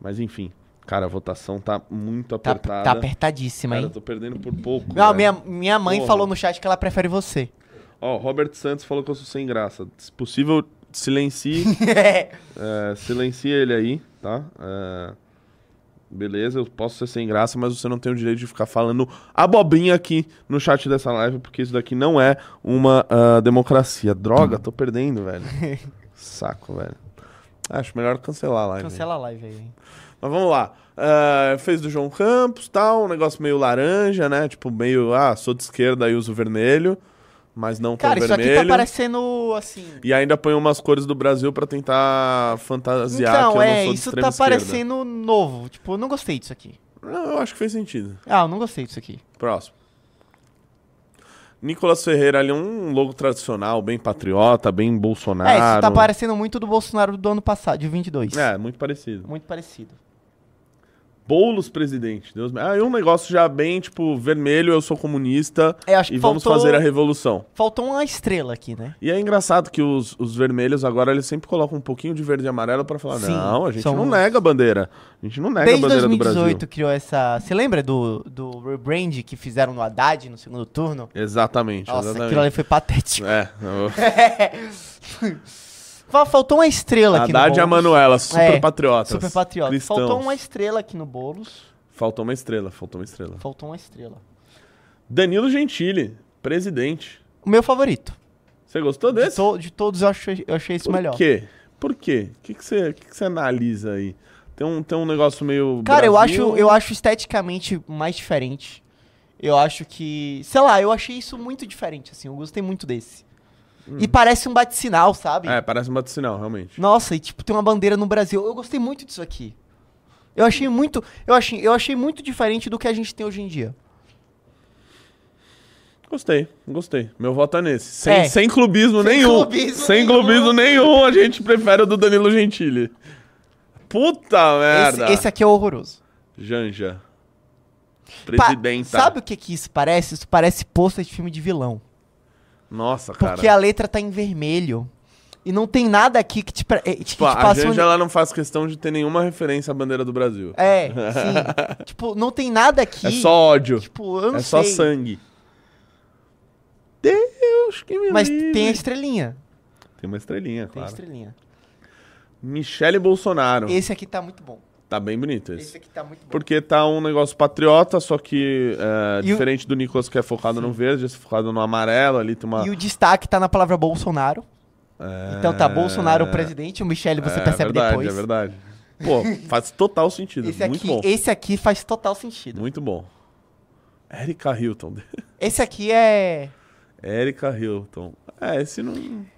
Mas enfim, cara, a votação tá muito Tá, apertada. tá apertadíssima, Cara, hein? eu tô perdendo por pouco. Não, minha, minha mãe Porra. falou no chat que ela prefere você. Ó, Robert Santos falou que eu sou sem graça. Se possível, silencie. (laughs) É. É, silencia ele aí, tá? É, beleza, eu posso ser sem graça, mas você não tem o direito de ficar falando abobrinha aqui no chat dessa live, porque isso daqui não é uma ah, democracia. Droga, tô perdendo, velho. (laughs) Saco, velho. Acho melhor cancelar a live. Cancela a live aí, hein? Mas vamos lá. É, fez do João Campos, tal, um negócio meio laranja, né? Tipo, meio, ah, sou de esquerda e uso vermelho, mas não tão Cara, isso vermelho. aqui tá parecendo assim. E ainda põe umas cores do Brasil pra tentar fantasiar que Então, eu não é, sou de isso tá esquerda. parecendo novo. Tipo, eu não gostei disso aqui. Não, eu acho que fez sentido. Ah, eu não gostei disso aqui. Próximo. Nicolas Ferreira ali, um logo tradicional, bem patriota, bem Bolsonaro. É, isso tá parecendo muito do Bolsonaro do ano passado, de 22. É, muito parecido. Muito parecido. Boulos presidente, Deus me... Ah, e um negócio já bem, tipo, vermelho, eu sou comunista É, e vamos faltou- fazer a revolução. Faltou uma estrela aqui, né? E é engraçado que os, os vermelhos agora, eles sempre colocam um pouquinho de verde e amarelo pra falar, Sim, não, a gente são não nega a bandeira. A gente não nega Desde a bandeira do 2018 Brasil. criou essa. Você lembra do, do rebrand que fizeram no Haddad no segundo turno? Exatamente, Nossa, exatamente. aquilo ali foi patético. É, (laughs) eu- (laughs) Faltou uma estrela aqui Haddad e a no Boulos. Manuela, super É, patriotas. Super patriota. cristãos. Faltou uma estrela aqui no Boulos. Faltou uma estrela, faltou uma estrela. Faltou uma estrela. Danilo Gentili, presidente. O meu favorito. Você gostou De, desse? to- de todos eu achei, eu achei esse Por melhor. quê? Por quê? O que, que, você, que, que você analisa aí? Tem um, tem um negócio meio. Cara, eu Brasil- acho, eu acho esteticamente mais diferente. Eu acho que. Sei lá, eu achei isso muito diferente, assim. Eu gostei muito desse. E parece um bate-sinal, sabe? Hum. É, parece um bate-sinal, realmente. Nossa, e tipo, tem uma bandeira no Brasil. Eu gostei muito disso aqui. Eu achei muito. Eu achei, eu achei muito diferente do que a gente tem hoje em dia. Gostei, gostei. Meu voto é nesse. Sem, É. sem clubismo Sem nenhum. clubismo sem nenhum. clubismo nenhum, a gente prefere o do Danilo Gentili. Puta Esse, merda. esse aqui é horroroso. Janja. Pa- Presidenta. Sabe o que que isso parece? Isso parece pôster de filme de vilão. Nossa, cara. Porque a letra tá em vermelho. E não tem nada aqui que te, pre- eh, que te Tipo, a passe um- Janja, ela não faz questão de ter nenhuma referência à bandeira do Brasil. É, (laughs) sim. tipo, não tem nada aqui. É só ódio. Tipo, eu não é só sei. sangue. Deus que me Mas livre. tem a estrelinha. Tem uma estrelinha, Tem a claro. estrelinha. Michele Bolsonaro. Esse aqui tá muito bom. Tá bem bonito esse. Esse aqui tá muito bom. Porque tá um negócio patriota, só que é, E o- diferente do Nicolas que é focado no verde, é focado no amarelo, ali tem uma... E o destaque tá na palavra Bolsonaro. É, Então tá Bolsonaro o presidente, o Michele você é, percebe verdade, depois. É verdade, Pô, faz total sentido. Esse Muito aqui, bom. esse aqui faz total sentido. Muito bom. Erika Hilton. (laughs) Esse aqui é. Erika Hilton. É, esse não...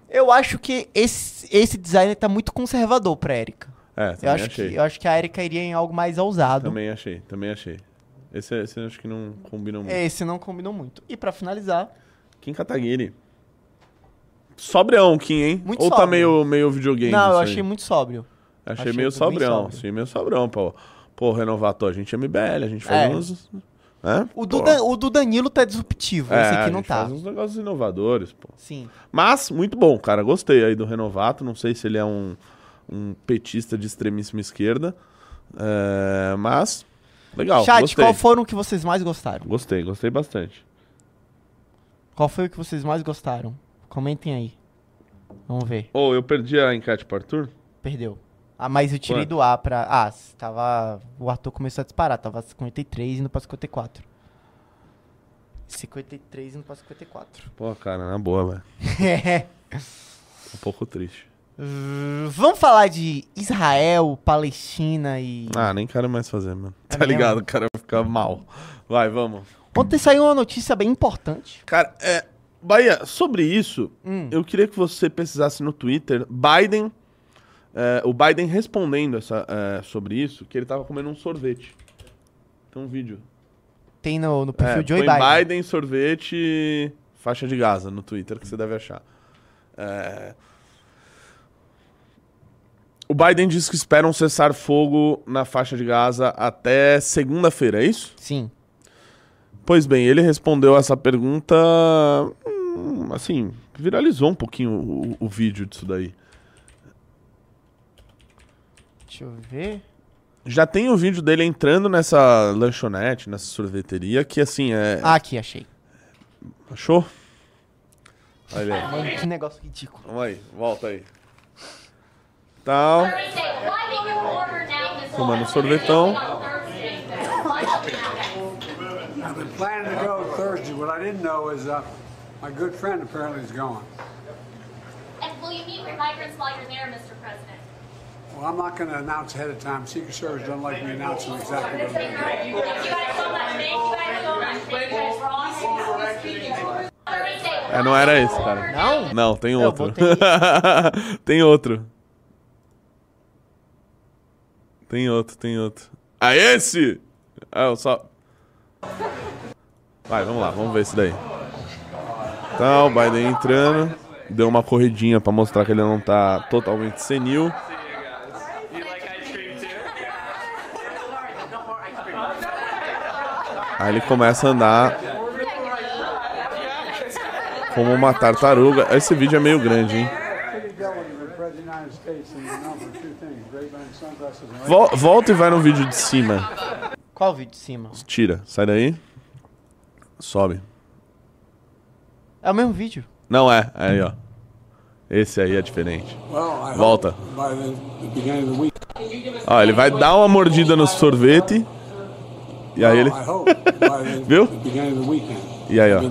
Eu acho que esse, esse design tá muito conservador pra Erika. É, Eu acho, achei. que, eu acho que a Erika iria em algo mais ousado. Também achei, também achei. Esse, esse eu acho que não combina muito. Esse não combinou muito. E pra finalizar, Kim Kataguiri. Sobreão, Kim, hein? Muito Ou tá sóbrio. meio, meio videogame? não, eu isso aí? achei muito sóbrio. Achei, achei meio sobrão. sóbrio. Achei meio sobrão, pô. Pô, Renovato, a gente é MBL, a gente faz É. uns... Né? O do. Dan- o do Danilo tá disruptivo. É, esse aqui não tá. faz uns negócios inovadores, pô. Sim. Mas, muito bom, cara. Gostei aí do Renovato. Não sei se ele é um, um petista de extremíssima esquerda. É, mas, legal. Chat, gostei. qual foram que vocês mais gostaram? Gostei, gostei bastante. Qual foi o que vocês mais gostaram? Comentem aí. Vamos ver. Ô, eu perdi a enquete pro Arthur? Perdeu. Ah, mas eu tirei Quanto? do A pra. Ah, tava. O Arthur começou a disparar, tava 53 indo pra 54. 53 indo pra 54. Pô, cara, na boa, velho. É. (laughs) Um pouco triste. Vamos falar de Israel, Palestina e. Ah, nem quero mais fazer, mano. É Tá mesmo? ligado? O cara vai ficar mal. Vai, vamos. Ontem saiu uma notícia bem importante. Cara, é. Bahia, sobre isso, Hum. eu queria que você pesquisasse no Twitter Biden. é, o Biden respondendo essa, é, sobre isso, que ele tava comendo um sorvete. Tem um vídeo. Tem no, no perfil É, de Joe Biden. Biden, sorvete, faixa de Gaza no Twitter, que você deve achar. É, O Biden disse que espera um cessar-fogo na faixa de Gaza até segunda-feira, é isso? Sim. Pois bem, ele respondeu essa pergunta. hum, assim, viralizou um pouquinho o, o vídeo disso daí. Deixa eu ver. Já tem o vídeo dele entrando nessa lanchonete, nessa sorveteria, que assim é. Ah, aqui, achei. Achou? Olha aí. Que negócio ridículo. Vamos aí, volta aí. Tal. Tomando sorvetão. I've been planning to go Thursday. What I didn't know is uh, my good friend apparently is going. And will you meet with migrants while you're there, Mr. President? Well, I'm not going to announce ahead of time. Secret Service doesn't like me announcing exactly what I'm going to do. Thank you guys so much. Thank you guys so much. Thank you guys for all. É, não era esse, cara. Não? Não, tem outro. (laughs) tem outro. Tem outro, tem outro. Ah, esse! Ah, eu só. Vai, vamos lá, vamos ver esse daí. Tá, o Biden entrando. Deu uma corridinha pra mostrar que ele não tá totalmente senil. Aí ele começa a andar como uma tartaruga. Esse vídeo é meio grande, hein? Vol- volta e vai no vídeo de cima. Qual vídeo de cima? Tira, sai daí. Sobe. É o mesmo vídeo. Não é, aí ó. Esse aí é diferente. Volta. Ó, ele vai dar uma mordida no sorvete. E aí ele. (laughs) Viu? E aí, ó. My,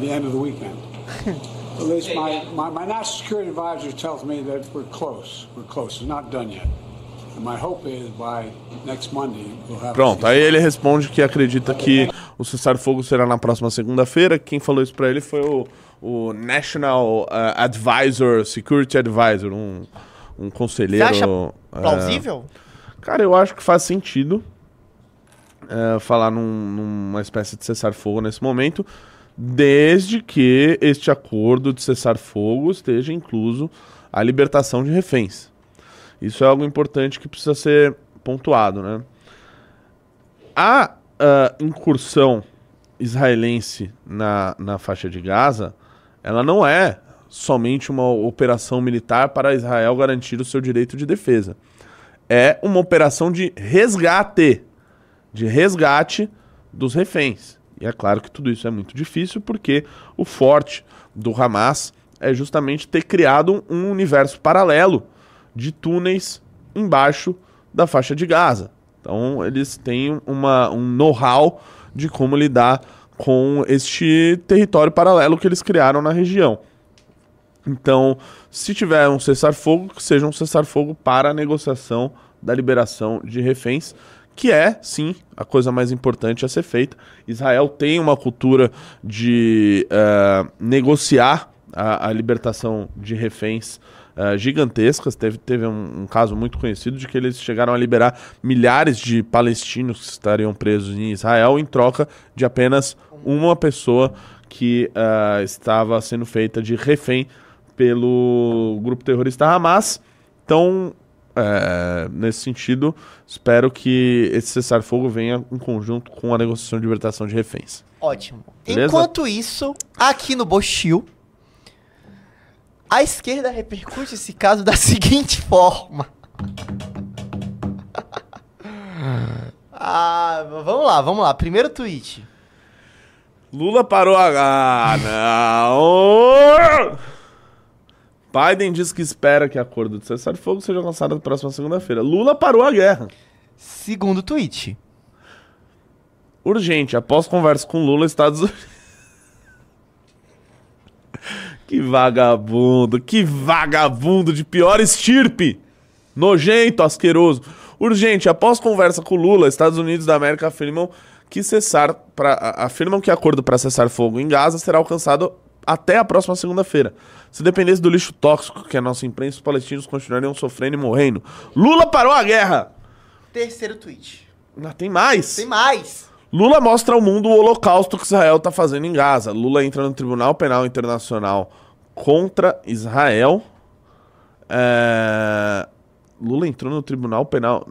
my, my national security advisor tells me that we're close. We're close. It's not done yet. Pronto, aí ele responde que acredita que o cessar-fogo será na próxima segunda-feira. Quem falou isso pra ele foi o, o National uh, Advisor, Security Advisor, um, um Você conselheiro. acha uh, plausível? Cara, eu acho que faz sentido é, falar num- numa espécie de cessar-fogo nesse momento, desde que este acordo de cessar-fogo esteja incluso a libertação de reféns. Isso é algo importante que precisa ser pontuado, né? a ah, incursão israelense na, na faixa de Gaza, ela não é somente uma operação militar para Israel garantir o seu direito de defesa. É uma operação de resgate, de resgate dos reféns. E é claro que tudo isso é muito difícil porque o forte do Hamas é justamente ter criado um universo paralelo de túneis embaixo da faixa de Gaza. Então eles têm uma, um know-how de como lidar com este território paralelo que eles criaram na região. Então, se tiver um cessar-fogo, que seja um cessar-fogo para a negociação da liberação de reféns, que é, sim, a coisa mais importante a ser feita. Israel tem uma cultura de uh, negociar a, a, libertação de reféns uh, gigantescas. Teve, teve um, um, caso muito conhecido de que eles chegaram a liberar milhares de palestinos que estariam presos em Israel em troca de apenas uma pessoa que uh, estava sendo feita de refém pelo grupo terrorista Hamas. Então, é, nesse sentido, espero que esse cessar-fogo venha em conjunto com a negociação de libertação de reféns. Ótimo. Beleza? Enquanto isso, aqui no Bochil, a esquerda repercute esse caso da (laughs) seguinte forma. ah, vamos lá, vamos lá. Primeiro tweet. Lula parou a. Ah, não! Biden diz que espera que acordo de cessar-fogo seja alcançado na próxima segunda-feira. Lula parou a guerra. Segundo tweet. Urgente, após conversa com Lula, Estados Unidos. Que vagabundo, que vagabundo de pior estirpe. Nojento, asqueroso. Urgente, após conversa com Lula, Estados Unidos da América afirmam que cessar pra, afirmam que acordo para cessar fogo em Gaza será alcançado até a próxima segunda-feira. Se dependesse do lixo tóxico que é a nossa imprensa, os palestinos continuariam sofrendo e morrendo. Lula parou a guerra! Terceiro tweet. Não, tem mais. Tem mais. Lula mostra ao mundo o holocausto que Israel está fazendo em Gaza. Lula entra no Tribunal Penal Internacional contra Israel. É... Lula entrou no Tribunal Penal.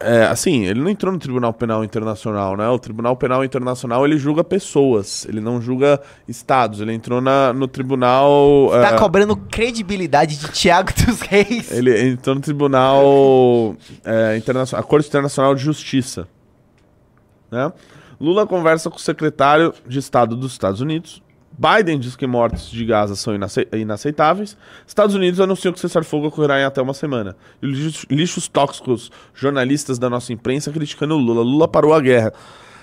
É, assim, ele não entrou no Tribunal Penal Internacional, né? O Tribunal Penal Internacional ele julga pessoas, ele não julga estados. Ele entrou na, no Tribunal. Você tá é, cobrando credibilidade de Tiago dos Reis. Ele entrou no Tribunal é, Internacional, a Corte Internacional de Justiça, né? Lula conversa com o secretário de Estado dos Estados Unidos, Biden diz que mortes de Gaza são inaceitáveis. Estados Unidos anunciou que cessar-fogo ocorrerá em até uma semana. E lixos, lixos tóxicos, jornalistas da nossa imprensa criticando o Lula. Lula parou a guerra.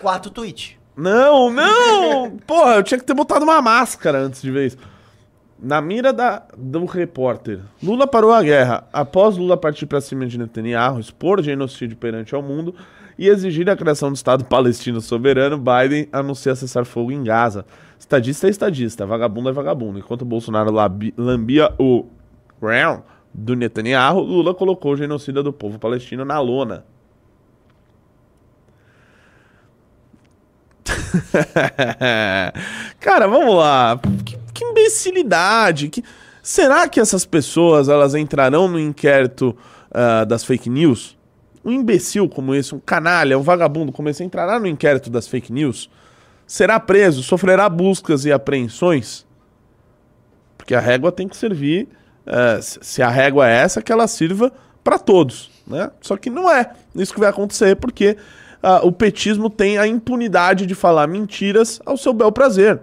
Quarto tweet. Não, não! (laughs) Porra, eu tinha que ter botado uma máscara antes de ver isso. Na mira da, do repórter, Lula parou a guerra. Após Lula partir para cima de Netanyahu, expor genocídio perante ao mundo e exigir a criação do Estado palestino soberano, Biden anuncia cessar fogo em Gaza. Estadista é estadista, vagabundo é vagabundo. Enquanto Bolsonaro lambia o ground do Netanyahu, Lula colocou o genocida do povo palestino na lona. (laughs) Cara, vamos lá. Que, que imbecilidade. Que... Será que essas pessoas elas entrarão no inquérito uh, das fake news? Um imbecil como esse, um canalha, um vagabundo como esse, entrará no inquérito das fake news? será preso, sofrerá buscas e apreensões, porque a régua tem que servir, uh, se a régua é essa, que ela sirva para todos, né? Só que não é isso que vai acontecer, porque uh, o petismo tem a impunidade de falar mentiras ao seu bel prazer.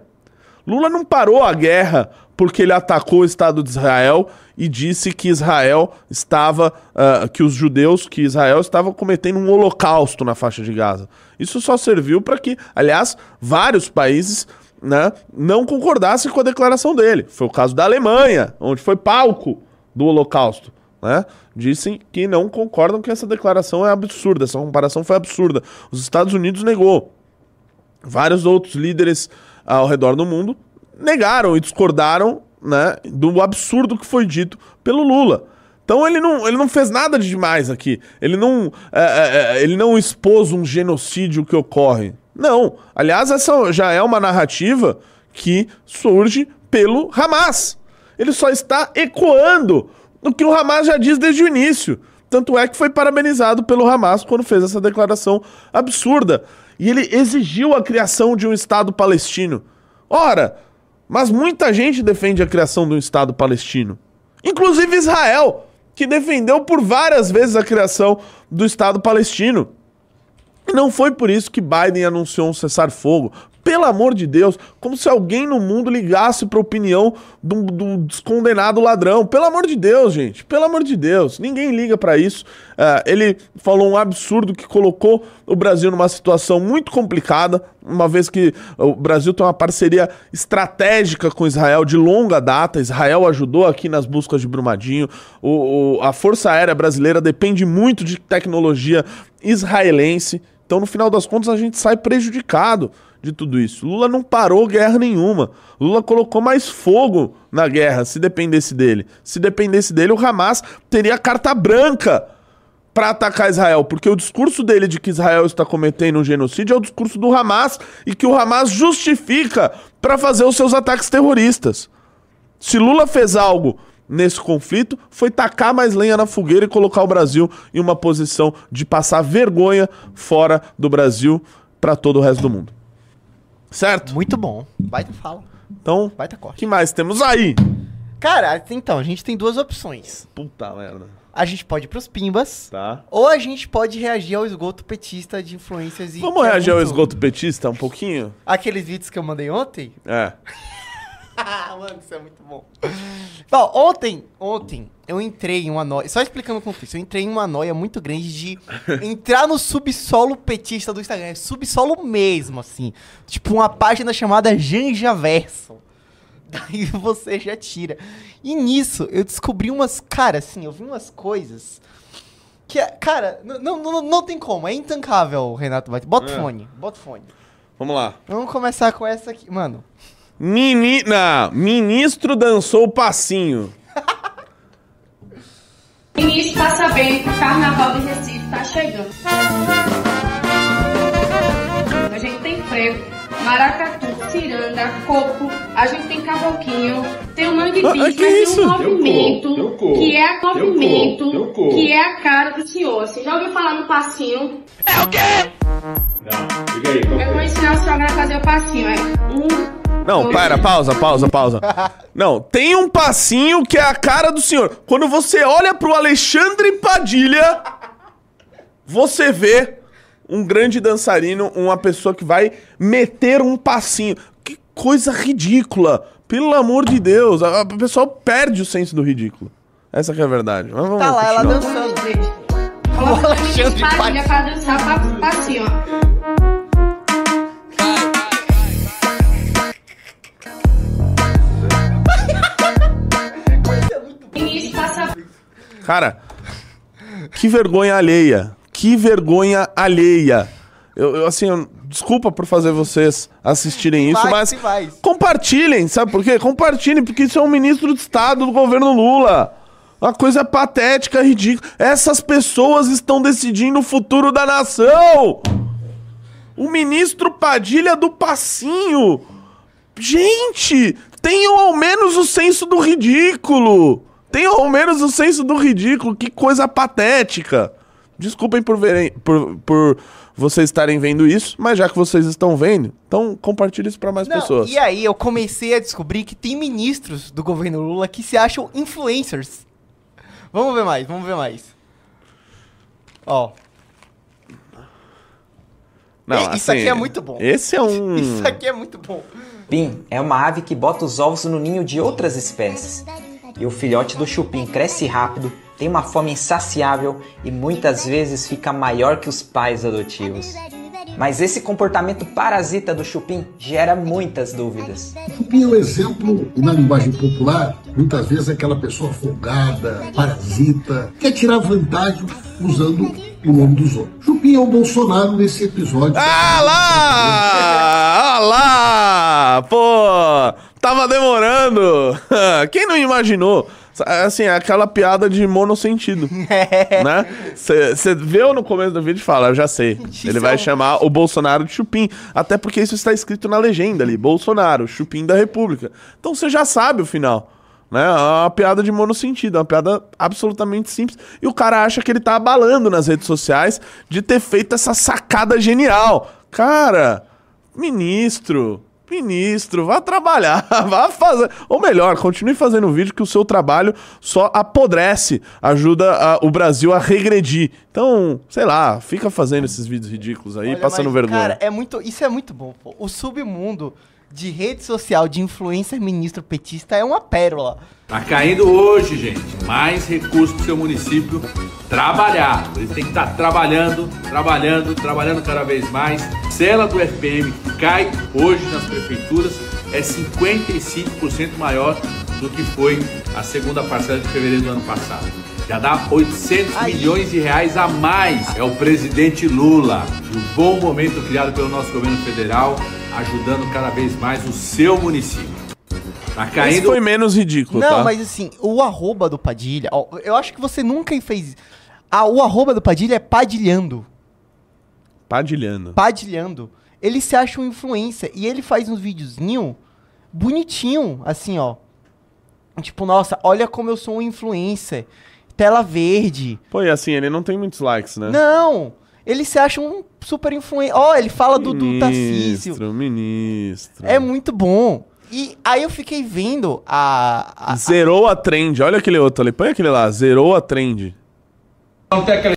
Lula não parou a guerra porque ele atacou o Estado de Israel e disse que Israel estava, uh, que os judeus, que Israel estava cometendo um holocausto na faixa de Gaza. Isso só serviu para que, aliás, vários países né, não concordassem com a declaração dele. Foi o caso da Alemanha, onde foi palco do holocausto. Né? Dizem que não concordam que essa declaração é absurda, essa comparação foi absurda. Os Estados Unidos negou. Vários outros líderes ao redor do mundo negaram e discordaram né, do absurdo que foi dito pelo Lula. Então ele não, ele não fez nada de demais aqui. Ele não, é, é, é, ele não expôs um genocídio que ocorre. Não. Aliás, essa já é uma narrativa que surge pelo Hamas. Ele só está ecoando o que o Hamas já diz desde o início. Tanto é que foi parabenizado pelo Hamas quando fez essa declaração absurda. E ele exigiu a criação de um Estado palestino. Ora, mas muita gente defende a criação de um Estado palestino. Inclusive Israel, que defendeu por várias vezes a criação do Estado palestino. E não foi por isso que Biden anunciou um cessar-fogo. Pelo amor de Deus, como se alguém no mundo ligasse para a opinião do, do descondenado ladrão. Pelo amor de Deus, gente. Pelo amor de Deus. Ninguém liga para isso. Uh, ele falou um absurdo que colocou o Brasil numa situação muito complicada, uma vez que o Brasil tem uma parceria estratégica com Israel de longa data. Israel ajudou aqui nas buscas de Brumadinho. O, o, a Força Aérea Brasileira depende muito de tecnologia israelense. Então, no final das contas, a gente sai prejudicado de tudo isso. Lula não parou guerra nenhuma. Lula colocou mais fogo na guerra, se dependesse dele. Se dependesse dele, o Hamas teria carta branca para atacar Israel, porque o discurso dele de que Israel está cometendo um genocídio é o discurso do Hamas e que o Hamas justifica para fazer os seus ataques terroristas. Se Lula fez algo nesse conflito foi tacar mais lenha na fogueira e colocar o Brasil em uma posição de passar vergonha fora do Brasil para todo o resto do mundo. Certo? Muito bom. Baita fala. Então, Baita corte. que mais temos aí? Cara, então, a gente tem duas opções. Puta merda. A gente pode ir pros pimbas, Tá. ou a gente pode reagir ao esgoto petista de influências e... Vamos reagir ao esgoto petista um pouquinho? Aqueles vídeos que eu mandei ontem? É. (laughs) (laughs) Mano, isso é muito bom. Bom, ontem, ontem, eu entrei em uma noia. Só explicando o contexto, eu entrei em uma noia muito grande de (laughs) entrar no subsolo petista do Instagram. É subsolo mesmo, assim. Tipo, uma página chamada Janja Verso. (laughs) Daí você já tira. E nisso, eu descobri umas. Cara, assim, eu vi umas coisas. Que, é- cara, não, não, não tem como. É intancável, Renato. Bate- Bota É. fone, bota fone. Vamos lá. Vamos começar com essa aqui. Mano, Menina, ministro dançou passinho. (laughs) Ministro tá sabendo que o carnaval de Recife tá chegando. A gente tem frevo, maracatu, ciranda, coco, a gente tem cavoquinho, tem o mangue Ah, mas isso? tem um o movimento o coco, que é o movimento, o que é a cara do senhor. Você já ouviu falar no passinho? É o quê? Eu vou ensinar o senhor a fazer o passinho, é um, Não, para, pausa, pausa, pausa. (laughs) Não, tem um passinho que é a cara do senhor. Quando você olha pro Alexandre Padilha, você vê um grande dançarino, uma pessoa que vai meter um passinho. Que coisa ridícula. Pelo amor de Deus, a, a pessoa perde o senso do ridículo. Essa que é a verdade. Mas vamos tá lá ela continuar. dançando. Coloca o Alexandre Padilha pra dançar pa- passinho, ó. Cara, que vergonha alheia. Que vergonha alheia. Eu, eu, assim, eu- desculpa por fazer vocês assistirem isso, mas compartilhem, sabe por quê? Compartilhem, porque isso é um ministro de Estado do governo Lula. Uma coisa patética, ridícula. Essas pessoas estão decidindo o futuro da nação. O ministro Padilha do Passinho. Gente, tenham ao menos o senso do ridículo. Tenham ao menos o senso do ridículo. Que coisa patética. Desculpem por verem, por, por vocês estarem vendo isso, mas já que vocês estão vendo, então compartilhe isso para mais Não, pessoas. E aí eu comecei a descobrir que tem ministros do governo Lula que se acham influencers. Vamos ver mais, vamos ver mais. Ó. Não, É, isso assim, aqui é muito bom. Esse é um. (laughs) Isso aqui é muito bom. Chupim é uma ave que bota os ovos no ninho de outras espécies. E o filhote do chupim cresce rápido, tem uma fome insaciável e muitas vezes fica maior que os pais adotivos. Mas esse comportamento parasita do chupim gera muitas dúvidas. Chupim é um exemplo, e na linguagem popular, muitas vezes é aquela pessoa folgada, parasita, quer tirar vantagem usando o nome dos outros. Chupim é o Bolsonaro nesse episódio. Ah lá! Ah lá! Pô! Tava demorando! (laughs) Quem não imaginou? Assim, é aquela piada de monossentido. (laughs) né? Você viu no começo do vídeo e fala, eu já sei. (laughs) Ele vai chamar o Bolsonaro de chupim. Até porque isso está escrito na legenda ali. Bolsonaro, chupim da República. Então você já sabe o final. Né? É uma piada de monossentido, é uma piada absolutamente simples. E o cara acha que ele tá abalando nas redes sociais de ter feito essa sacada genial. Cara, ministro, ministro, vá trabalhar, (laughs) vá fazer. Ou melhor, continue fazendo vídeo que o seu trabalho só apodrece, ajuda a- o Brasil a regredir. Então, sei lá, fica fazendo esses vídeos ridículos aí, Olha, passando mas, vergonha. Cara, é muito, isso é muito bom, pô. O submundo de rede social de influencer ministro petista é uma pérola. Tá caindo hoje, gente, mais recursos pro seu município trabalhar. Eles têm que estar trabalhando, trabalhando, trabalhando cada vez mais. Cela do FPM que cai hoje nas prefeituras é 55% maior do que foi a segunda parcela de fevereiro do ano passado. Já dá 800 milhões de reais a mais. É o presidente Lula. E o bom momento criado pelo nosso governo federal, ajudando cada vez mais o seu município. Tá Esse caindo. foi menos ridículo, Não, tá? mas assim, o arroba do Padilha, ó, eu acho que você nunca fez. Ah, o arroba do Padilha é padilhando. Padilhando. Padilhando. Ele se acha um influencer e ele faz uns videozinho bonitinho, assim, ó. Tipo, nossa, olha como eu sou um influencer. Tela verde. Pô, e assim, ele não tem muitos likes, né? Não! Ele se acha um super influencer. Ó, ele fala do, do Tarcísio. Ministro, ministro. É muito bom. E aí eu fiquei vendo a. a- Zerou a trend. Olha aquele outro ali. Põe aquele lá. Zerou a trend. Não tem aquele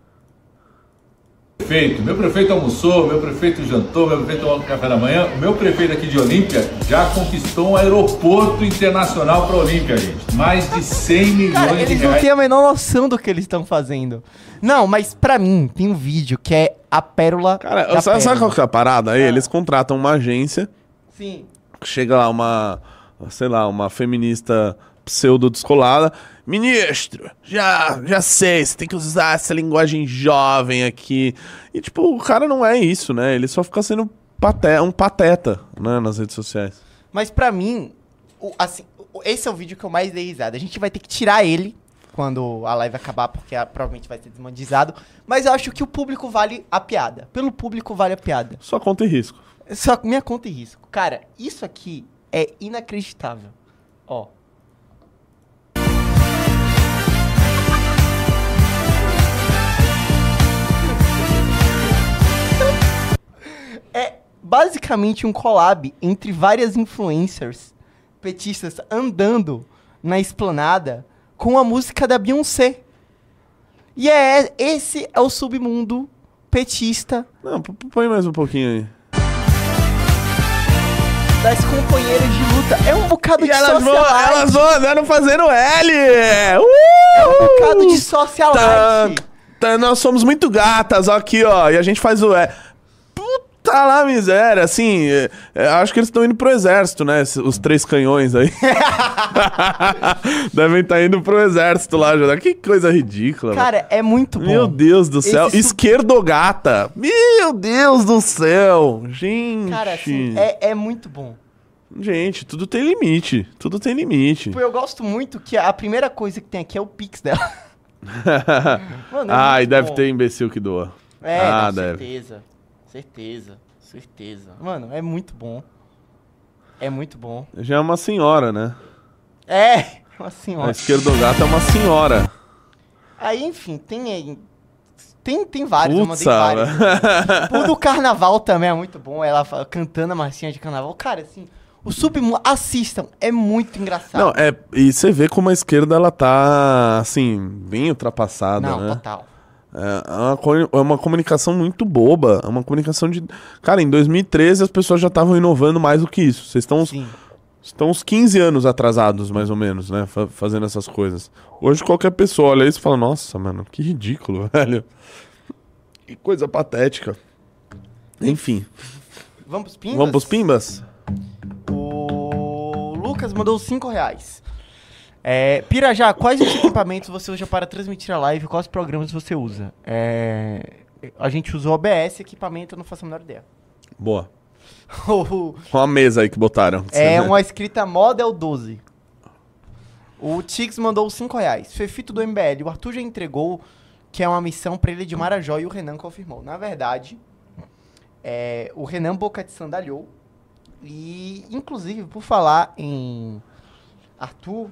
prefeito. Meu prefeito almoçou, meu prefeito jantou, meu prefeito tomou café da manhã. O meu prefeito aqui de Olímpia já conquistou um aeroporto internacional para Olímpia, gente. Mais de 100 milhões Cara, de eles não reais. têm a menor noção do que eles estão fazendo. Não, mas pra mim, tem um vídeo que é a pérola. Cara, da sabe, sabe pérola. qual que é a parada aí? Eles contratam uma agência. Sim. Chega lá uma, sei lá, uma feminista pseudo descolada. Ministro, já, já sei, você tem que usar essa linguagem jovem aqui. E, tipo, o cara não é isso, né? Ele só fica sendo pate um pateta, né, nas redes sociais. Mas pra mim, o- assim, esse é o vídeo que eu mais dei risada. A gente vai ter que tirar ele quando a live acabar, porque ah, provavelmente vai ser desmonetizado. Mas eu acho que o público vale a piada. Pelo público vale a piada. Só conta e risco. Só minha conta e risco. Cara, isso aqui é inacreditável. Ó. basicamente um collab entre várias influencers petistas andando na esplanada com a música da Beyoncé. E é esse é o submundo petista Não, põe mais um pouquinho aí. das companheiras de luta. É um bocado E de elas vão, socialite. elas vão andando fazendo L! É um bocado de socialite. Tá, tá, nós somos muito gatas, ó, aqui, ó. E a gente faz o E. Puta lá, miséria. Assim, é, é, acho que eles estão indo pro exército, né? Os três canhões aí. (laughs) Devem estar indo pro exército lá, já. Que coisa ridícula. mano. Cara, é muito bom. Meu Deus do céu. Esse Esquerdogata. Meu Deus do céu. Gente. Cara, assim, é, é muito bom. Gente, tudo tem limite. Tudo tem limite. Tipo, eu gosto muito que a primeira coisa que tem aqui é o Pix dela. (laughs) Mano, é ah, e deve bom. ter imbecil que doa. É, ah, não, deve. certeza. Certeza. Certeza. Mano, é muito bom. É muito bom. Já é uma senhora, né? É, (laughs) uma A senhora. esquerdogata é uma senhora. Aí, enfim, tem. Tem, tem vários, eu Putz, mandei vários. (laughs) o do carnaval também é muito bom. Ela cantando a marchinha de carnaval. Cara, assim, o Submundo, assistam, é muito engraçado. Não, é, e você vê como a esquerda ela tá, assim, bem ultrapassada, Não, né? total. É é uma, é uma comunicação muito boba. É uma comunicação de. Cara, em 2013 as pessoas já estavam inovando mais do que isso. Vocês estão uns, estão uns 15 anos atrasados, mais ou menos, né? fa- fazendo essas coisas. Hoje qualquer pessoa olha isso e fala: Nossa, mano, que ridículo, (laughs) velho. Que coisa patética. Enfim. Vamos pros pimbas? Vamos pros pimbas? O Lucas mandou 5 reais. É, Pirajá, quais os equipamentos você usa para transmitir a live? Quais programas você usa? É, a gente usou OBS, equipamento, eu não faço a menor ideia. Boa. (laughs) O- Olha a mesa aí que botaram. é uma escrita Model 12. O Tix mandou 5 reais. Fefito do MBL, o Arthur já entregou que é uma missão pra ele de Marajó e o Renan confirmou. Na verdade, é, o Renan boca de sandalhou. E, inclusive, por falar em Arthur,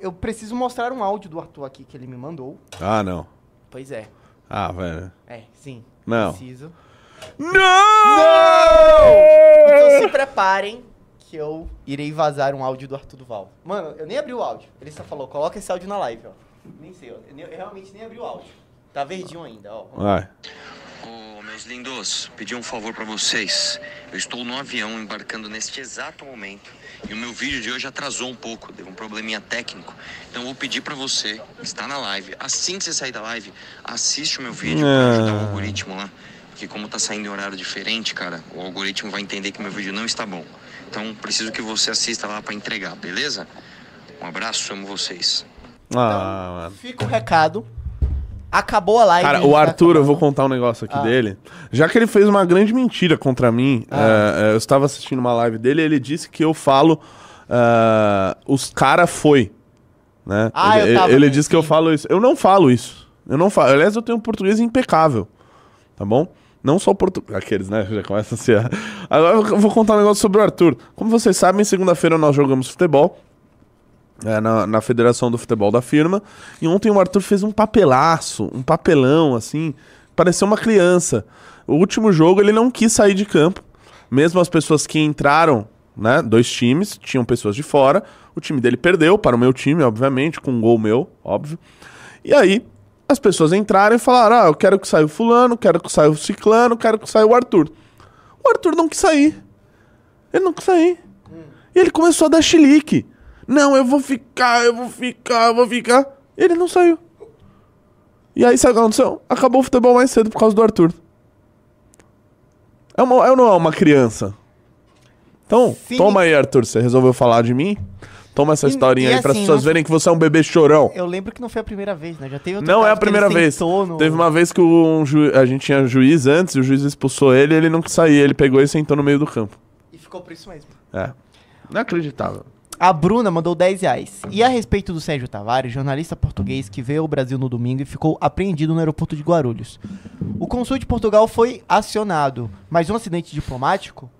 eu preciso mostrar um áudio do Arthur aqui que ele me mandou. Ah, não. Pois é. Ah, velho. É, sim. Não. Preciso. Não! Então se preparem que eu irei vazar um áudio do Arthur Duval. Mano, eu nem abri o áudio. Ele só falou, coloca esse áudio na live, ó. Nem sei, ó. Eu, nem- eu realmente nem abri o áudio. Tá verdinho ainda, ó. Vai. Ô, meus lindos, pedi um favor pra vocês. Eu estou no avião embarcando neste exato momento e o meu vídeo de hoje atrasou um pouco, deu um probleminha técnico. Então eu vou pedir pra você, que está na live, assim que você sair da live, assiste o meu vídeo pra ajudar o algoritmo lá. Porque como tá saindo em horário diferente, cara, o algoritmo vai entender que meu vídeo não está bom. Então preciso que você assista lá pra entregar, beleza? Um abraço, amo vocês. Ah, mano. Fica o recado. Acabou a live. Cara, o Arthur, eu vou contar um negócio aqui Ah. dele. Já que ele fez uma grande mentira contra mim, Ah. é, é, eu estava assistindo uma live dele e ele disse que eu falo. é, os cara foi. Né? Ah, ele ele disse que eu falo isso. Eu não falo isso. Eu não falo. Aliás, eu tenho um português impecável. Tá bom? Não só o português. Aqueles, né? Já começa a ser. (laughs) Agora eu vou contar um negócio sobre o Arthur. Como vocês sabem, segunda-feira nós jogamos futebol. É, na, na federação do futebol da firma. E ontem o Arthur fez um papelaço, um papelão, assim. Pareceu uma criança. O último jogo ele não quis sair de campo. Mesmo as pessoas que entraram, né? Dois times, tinham pessoas de fora. O time dele perdeu para o meu time, obviamente, com um gol meu, óbvio. E aí, as pessoas entraram e falaram: Ah, eu quero que saia o fulano, quero que saia o ciclano, quero que saia o Arthur. O Arthur não quis sair. Ele não quis sair. E ele começou a dar chilique. Não, eu vou ficar, eu vou ficar, eu vou ficar. Ele não saiu. E aí, sabe o que aconteceu? Acabou o futebol mais cedo por causa do Arthur. É uma, eu não é uma criança. Então, toma aí, Arthur. Você resolveu falar de mim? Toma essa historinha e aí para as assim, pessoas verem que você é um bebê chorão. Eu lembro que não foi a primeira vez, né? Já teve outro Não é a primeira vez. no- Teve uma vez que um ju- a gente tinha juiz antes, e o juiz expulsou ele e ele não quis sair. Ele pegou e sentou no meio do campo. E ficou por isso mesmo. É. Inacreditável. A Bruna mandou 10 reais. E a respeito do Sérgio Tavares, jornalista português que veio ao Brasil no domingo e ficou apreendido no aeroporto de Guarulhos. O consul de Portugal foi acionado, mas um acidente diplomático?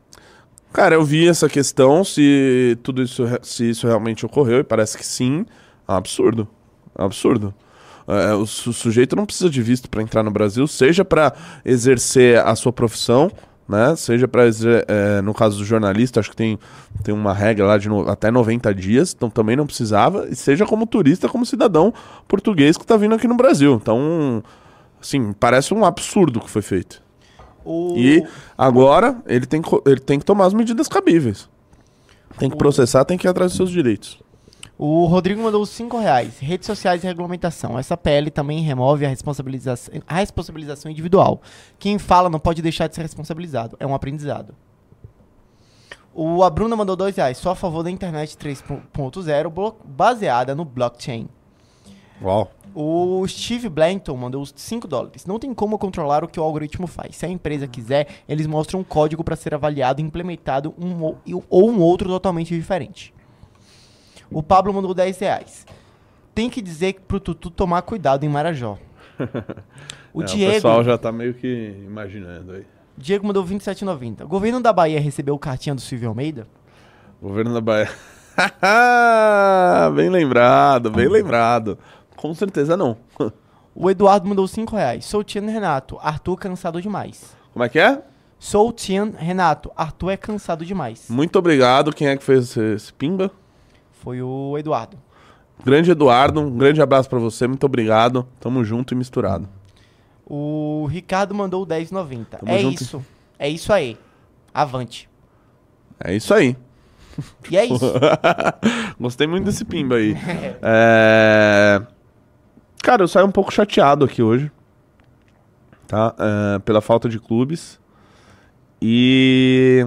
Cara, eu vi essa questão, se tudo isso, se isso realmente ocorreu, e parece que sim. É absurdo. É absurdo. É, o, su- sujeito não precisa de visto para entrar no Brasil, seja para exercer a sua profissão, né? Seja para no caso do jornalista, acho que tem, tem uma regra lá de no- até 90 dias, então também não precisava, e seja como turista, como cidadão português que está vindo aqui no Brasil. Então, assim, parece um absurdo o que foi feito. O... E agora ele tem, que ele tem que tomar as medidas cabíveis. Tem que processar, tem que ir atrás dos seus direitos. O Rodrigo mandou 5 reais. Redes sociais e regulamentação. Essa PL também remove a responsabilização, a responsabilização individual. Quem fala não pode deixar de ser responsabilizado. É um aprendizado. O, a Bruna mandou 2 reais. Só a favor da internet 3.0 blo- baseada no blockchain. Uau. O Steve Blanton mandou 5 dólares. Não tem como controlar o que o algoritmo faz. Se a empresa quiser, eles mostram um código para ser avaliado e implementado um, ou- ou um outro totalmente diferente. O Pablo mandou 10 reais. Tem que dizer pro Tutu tomar cuidado em Marajó. (laughs) O É, Diego. O pessoal já tá meio que imaginando aí. Diego mandou 27,90. O governo da Bahia recebeu cartinha do Silvio Almeida? Governo da Bahia. (laughs) bem lembrado, bem lembrado. Com certeza não. O Eduardo mandou 5 reais. Sou o Tiano Renato. Arthur cansado demais. Como é que é? Sou o Tian Renato. Arthur é cansado demais. Muito obrigado. Quem é que fez esse, esse pimba? Foi o Eduardo. Grande Eduardo, um grande abraço pra você. Muito obrigado. Tamo junto e misturado. O Ricardo mandou 10,90. Tamo É junto. isso. É isso aí. Avante. É isso aí. E é isso. (laughs) Gostei muito desse pimba aí. (laughs) É... Cara, eu saio um pouco chateado aqui hoje. Tá? É, pela falta de clubes. E.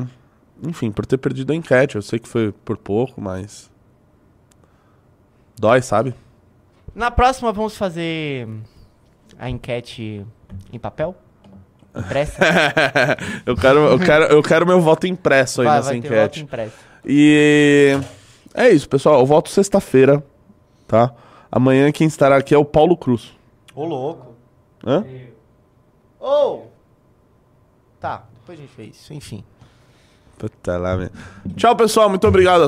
Enfim, por ter perdido a enquete. Eu sei que foi por pouco, mas. Dói, sabe? Na próxima vamos fazer a enquete em papel? Impressa? (laughs) eu, quero, eu, quero, eu quero meu voto impresso aí Vai, nessa vai ter enquete. voto impresso. E é isso, pessoal. Eu volto sexta-feira, tá? Amanhã quem estará aqui é o Paulo Cruz. Ô, louco. Hã? Ô! Tá, depois a gente vê isso. Enfim. Puta lá, meu. Tchau, pessoal. Muito obrigado a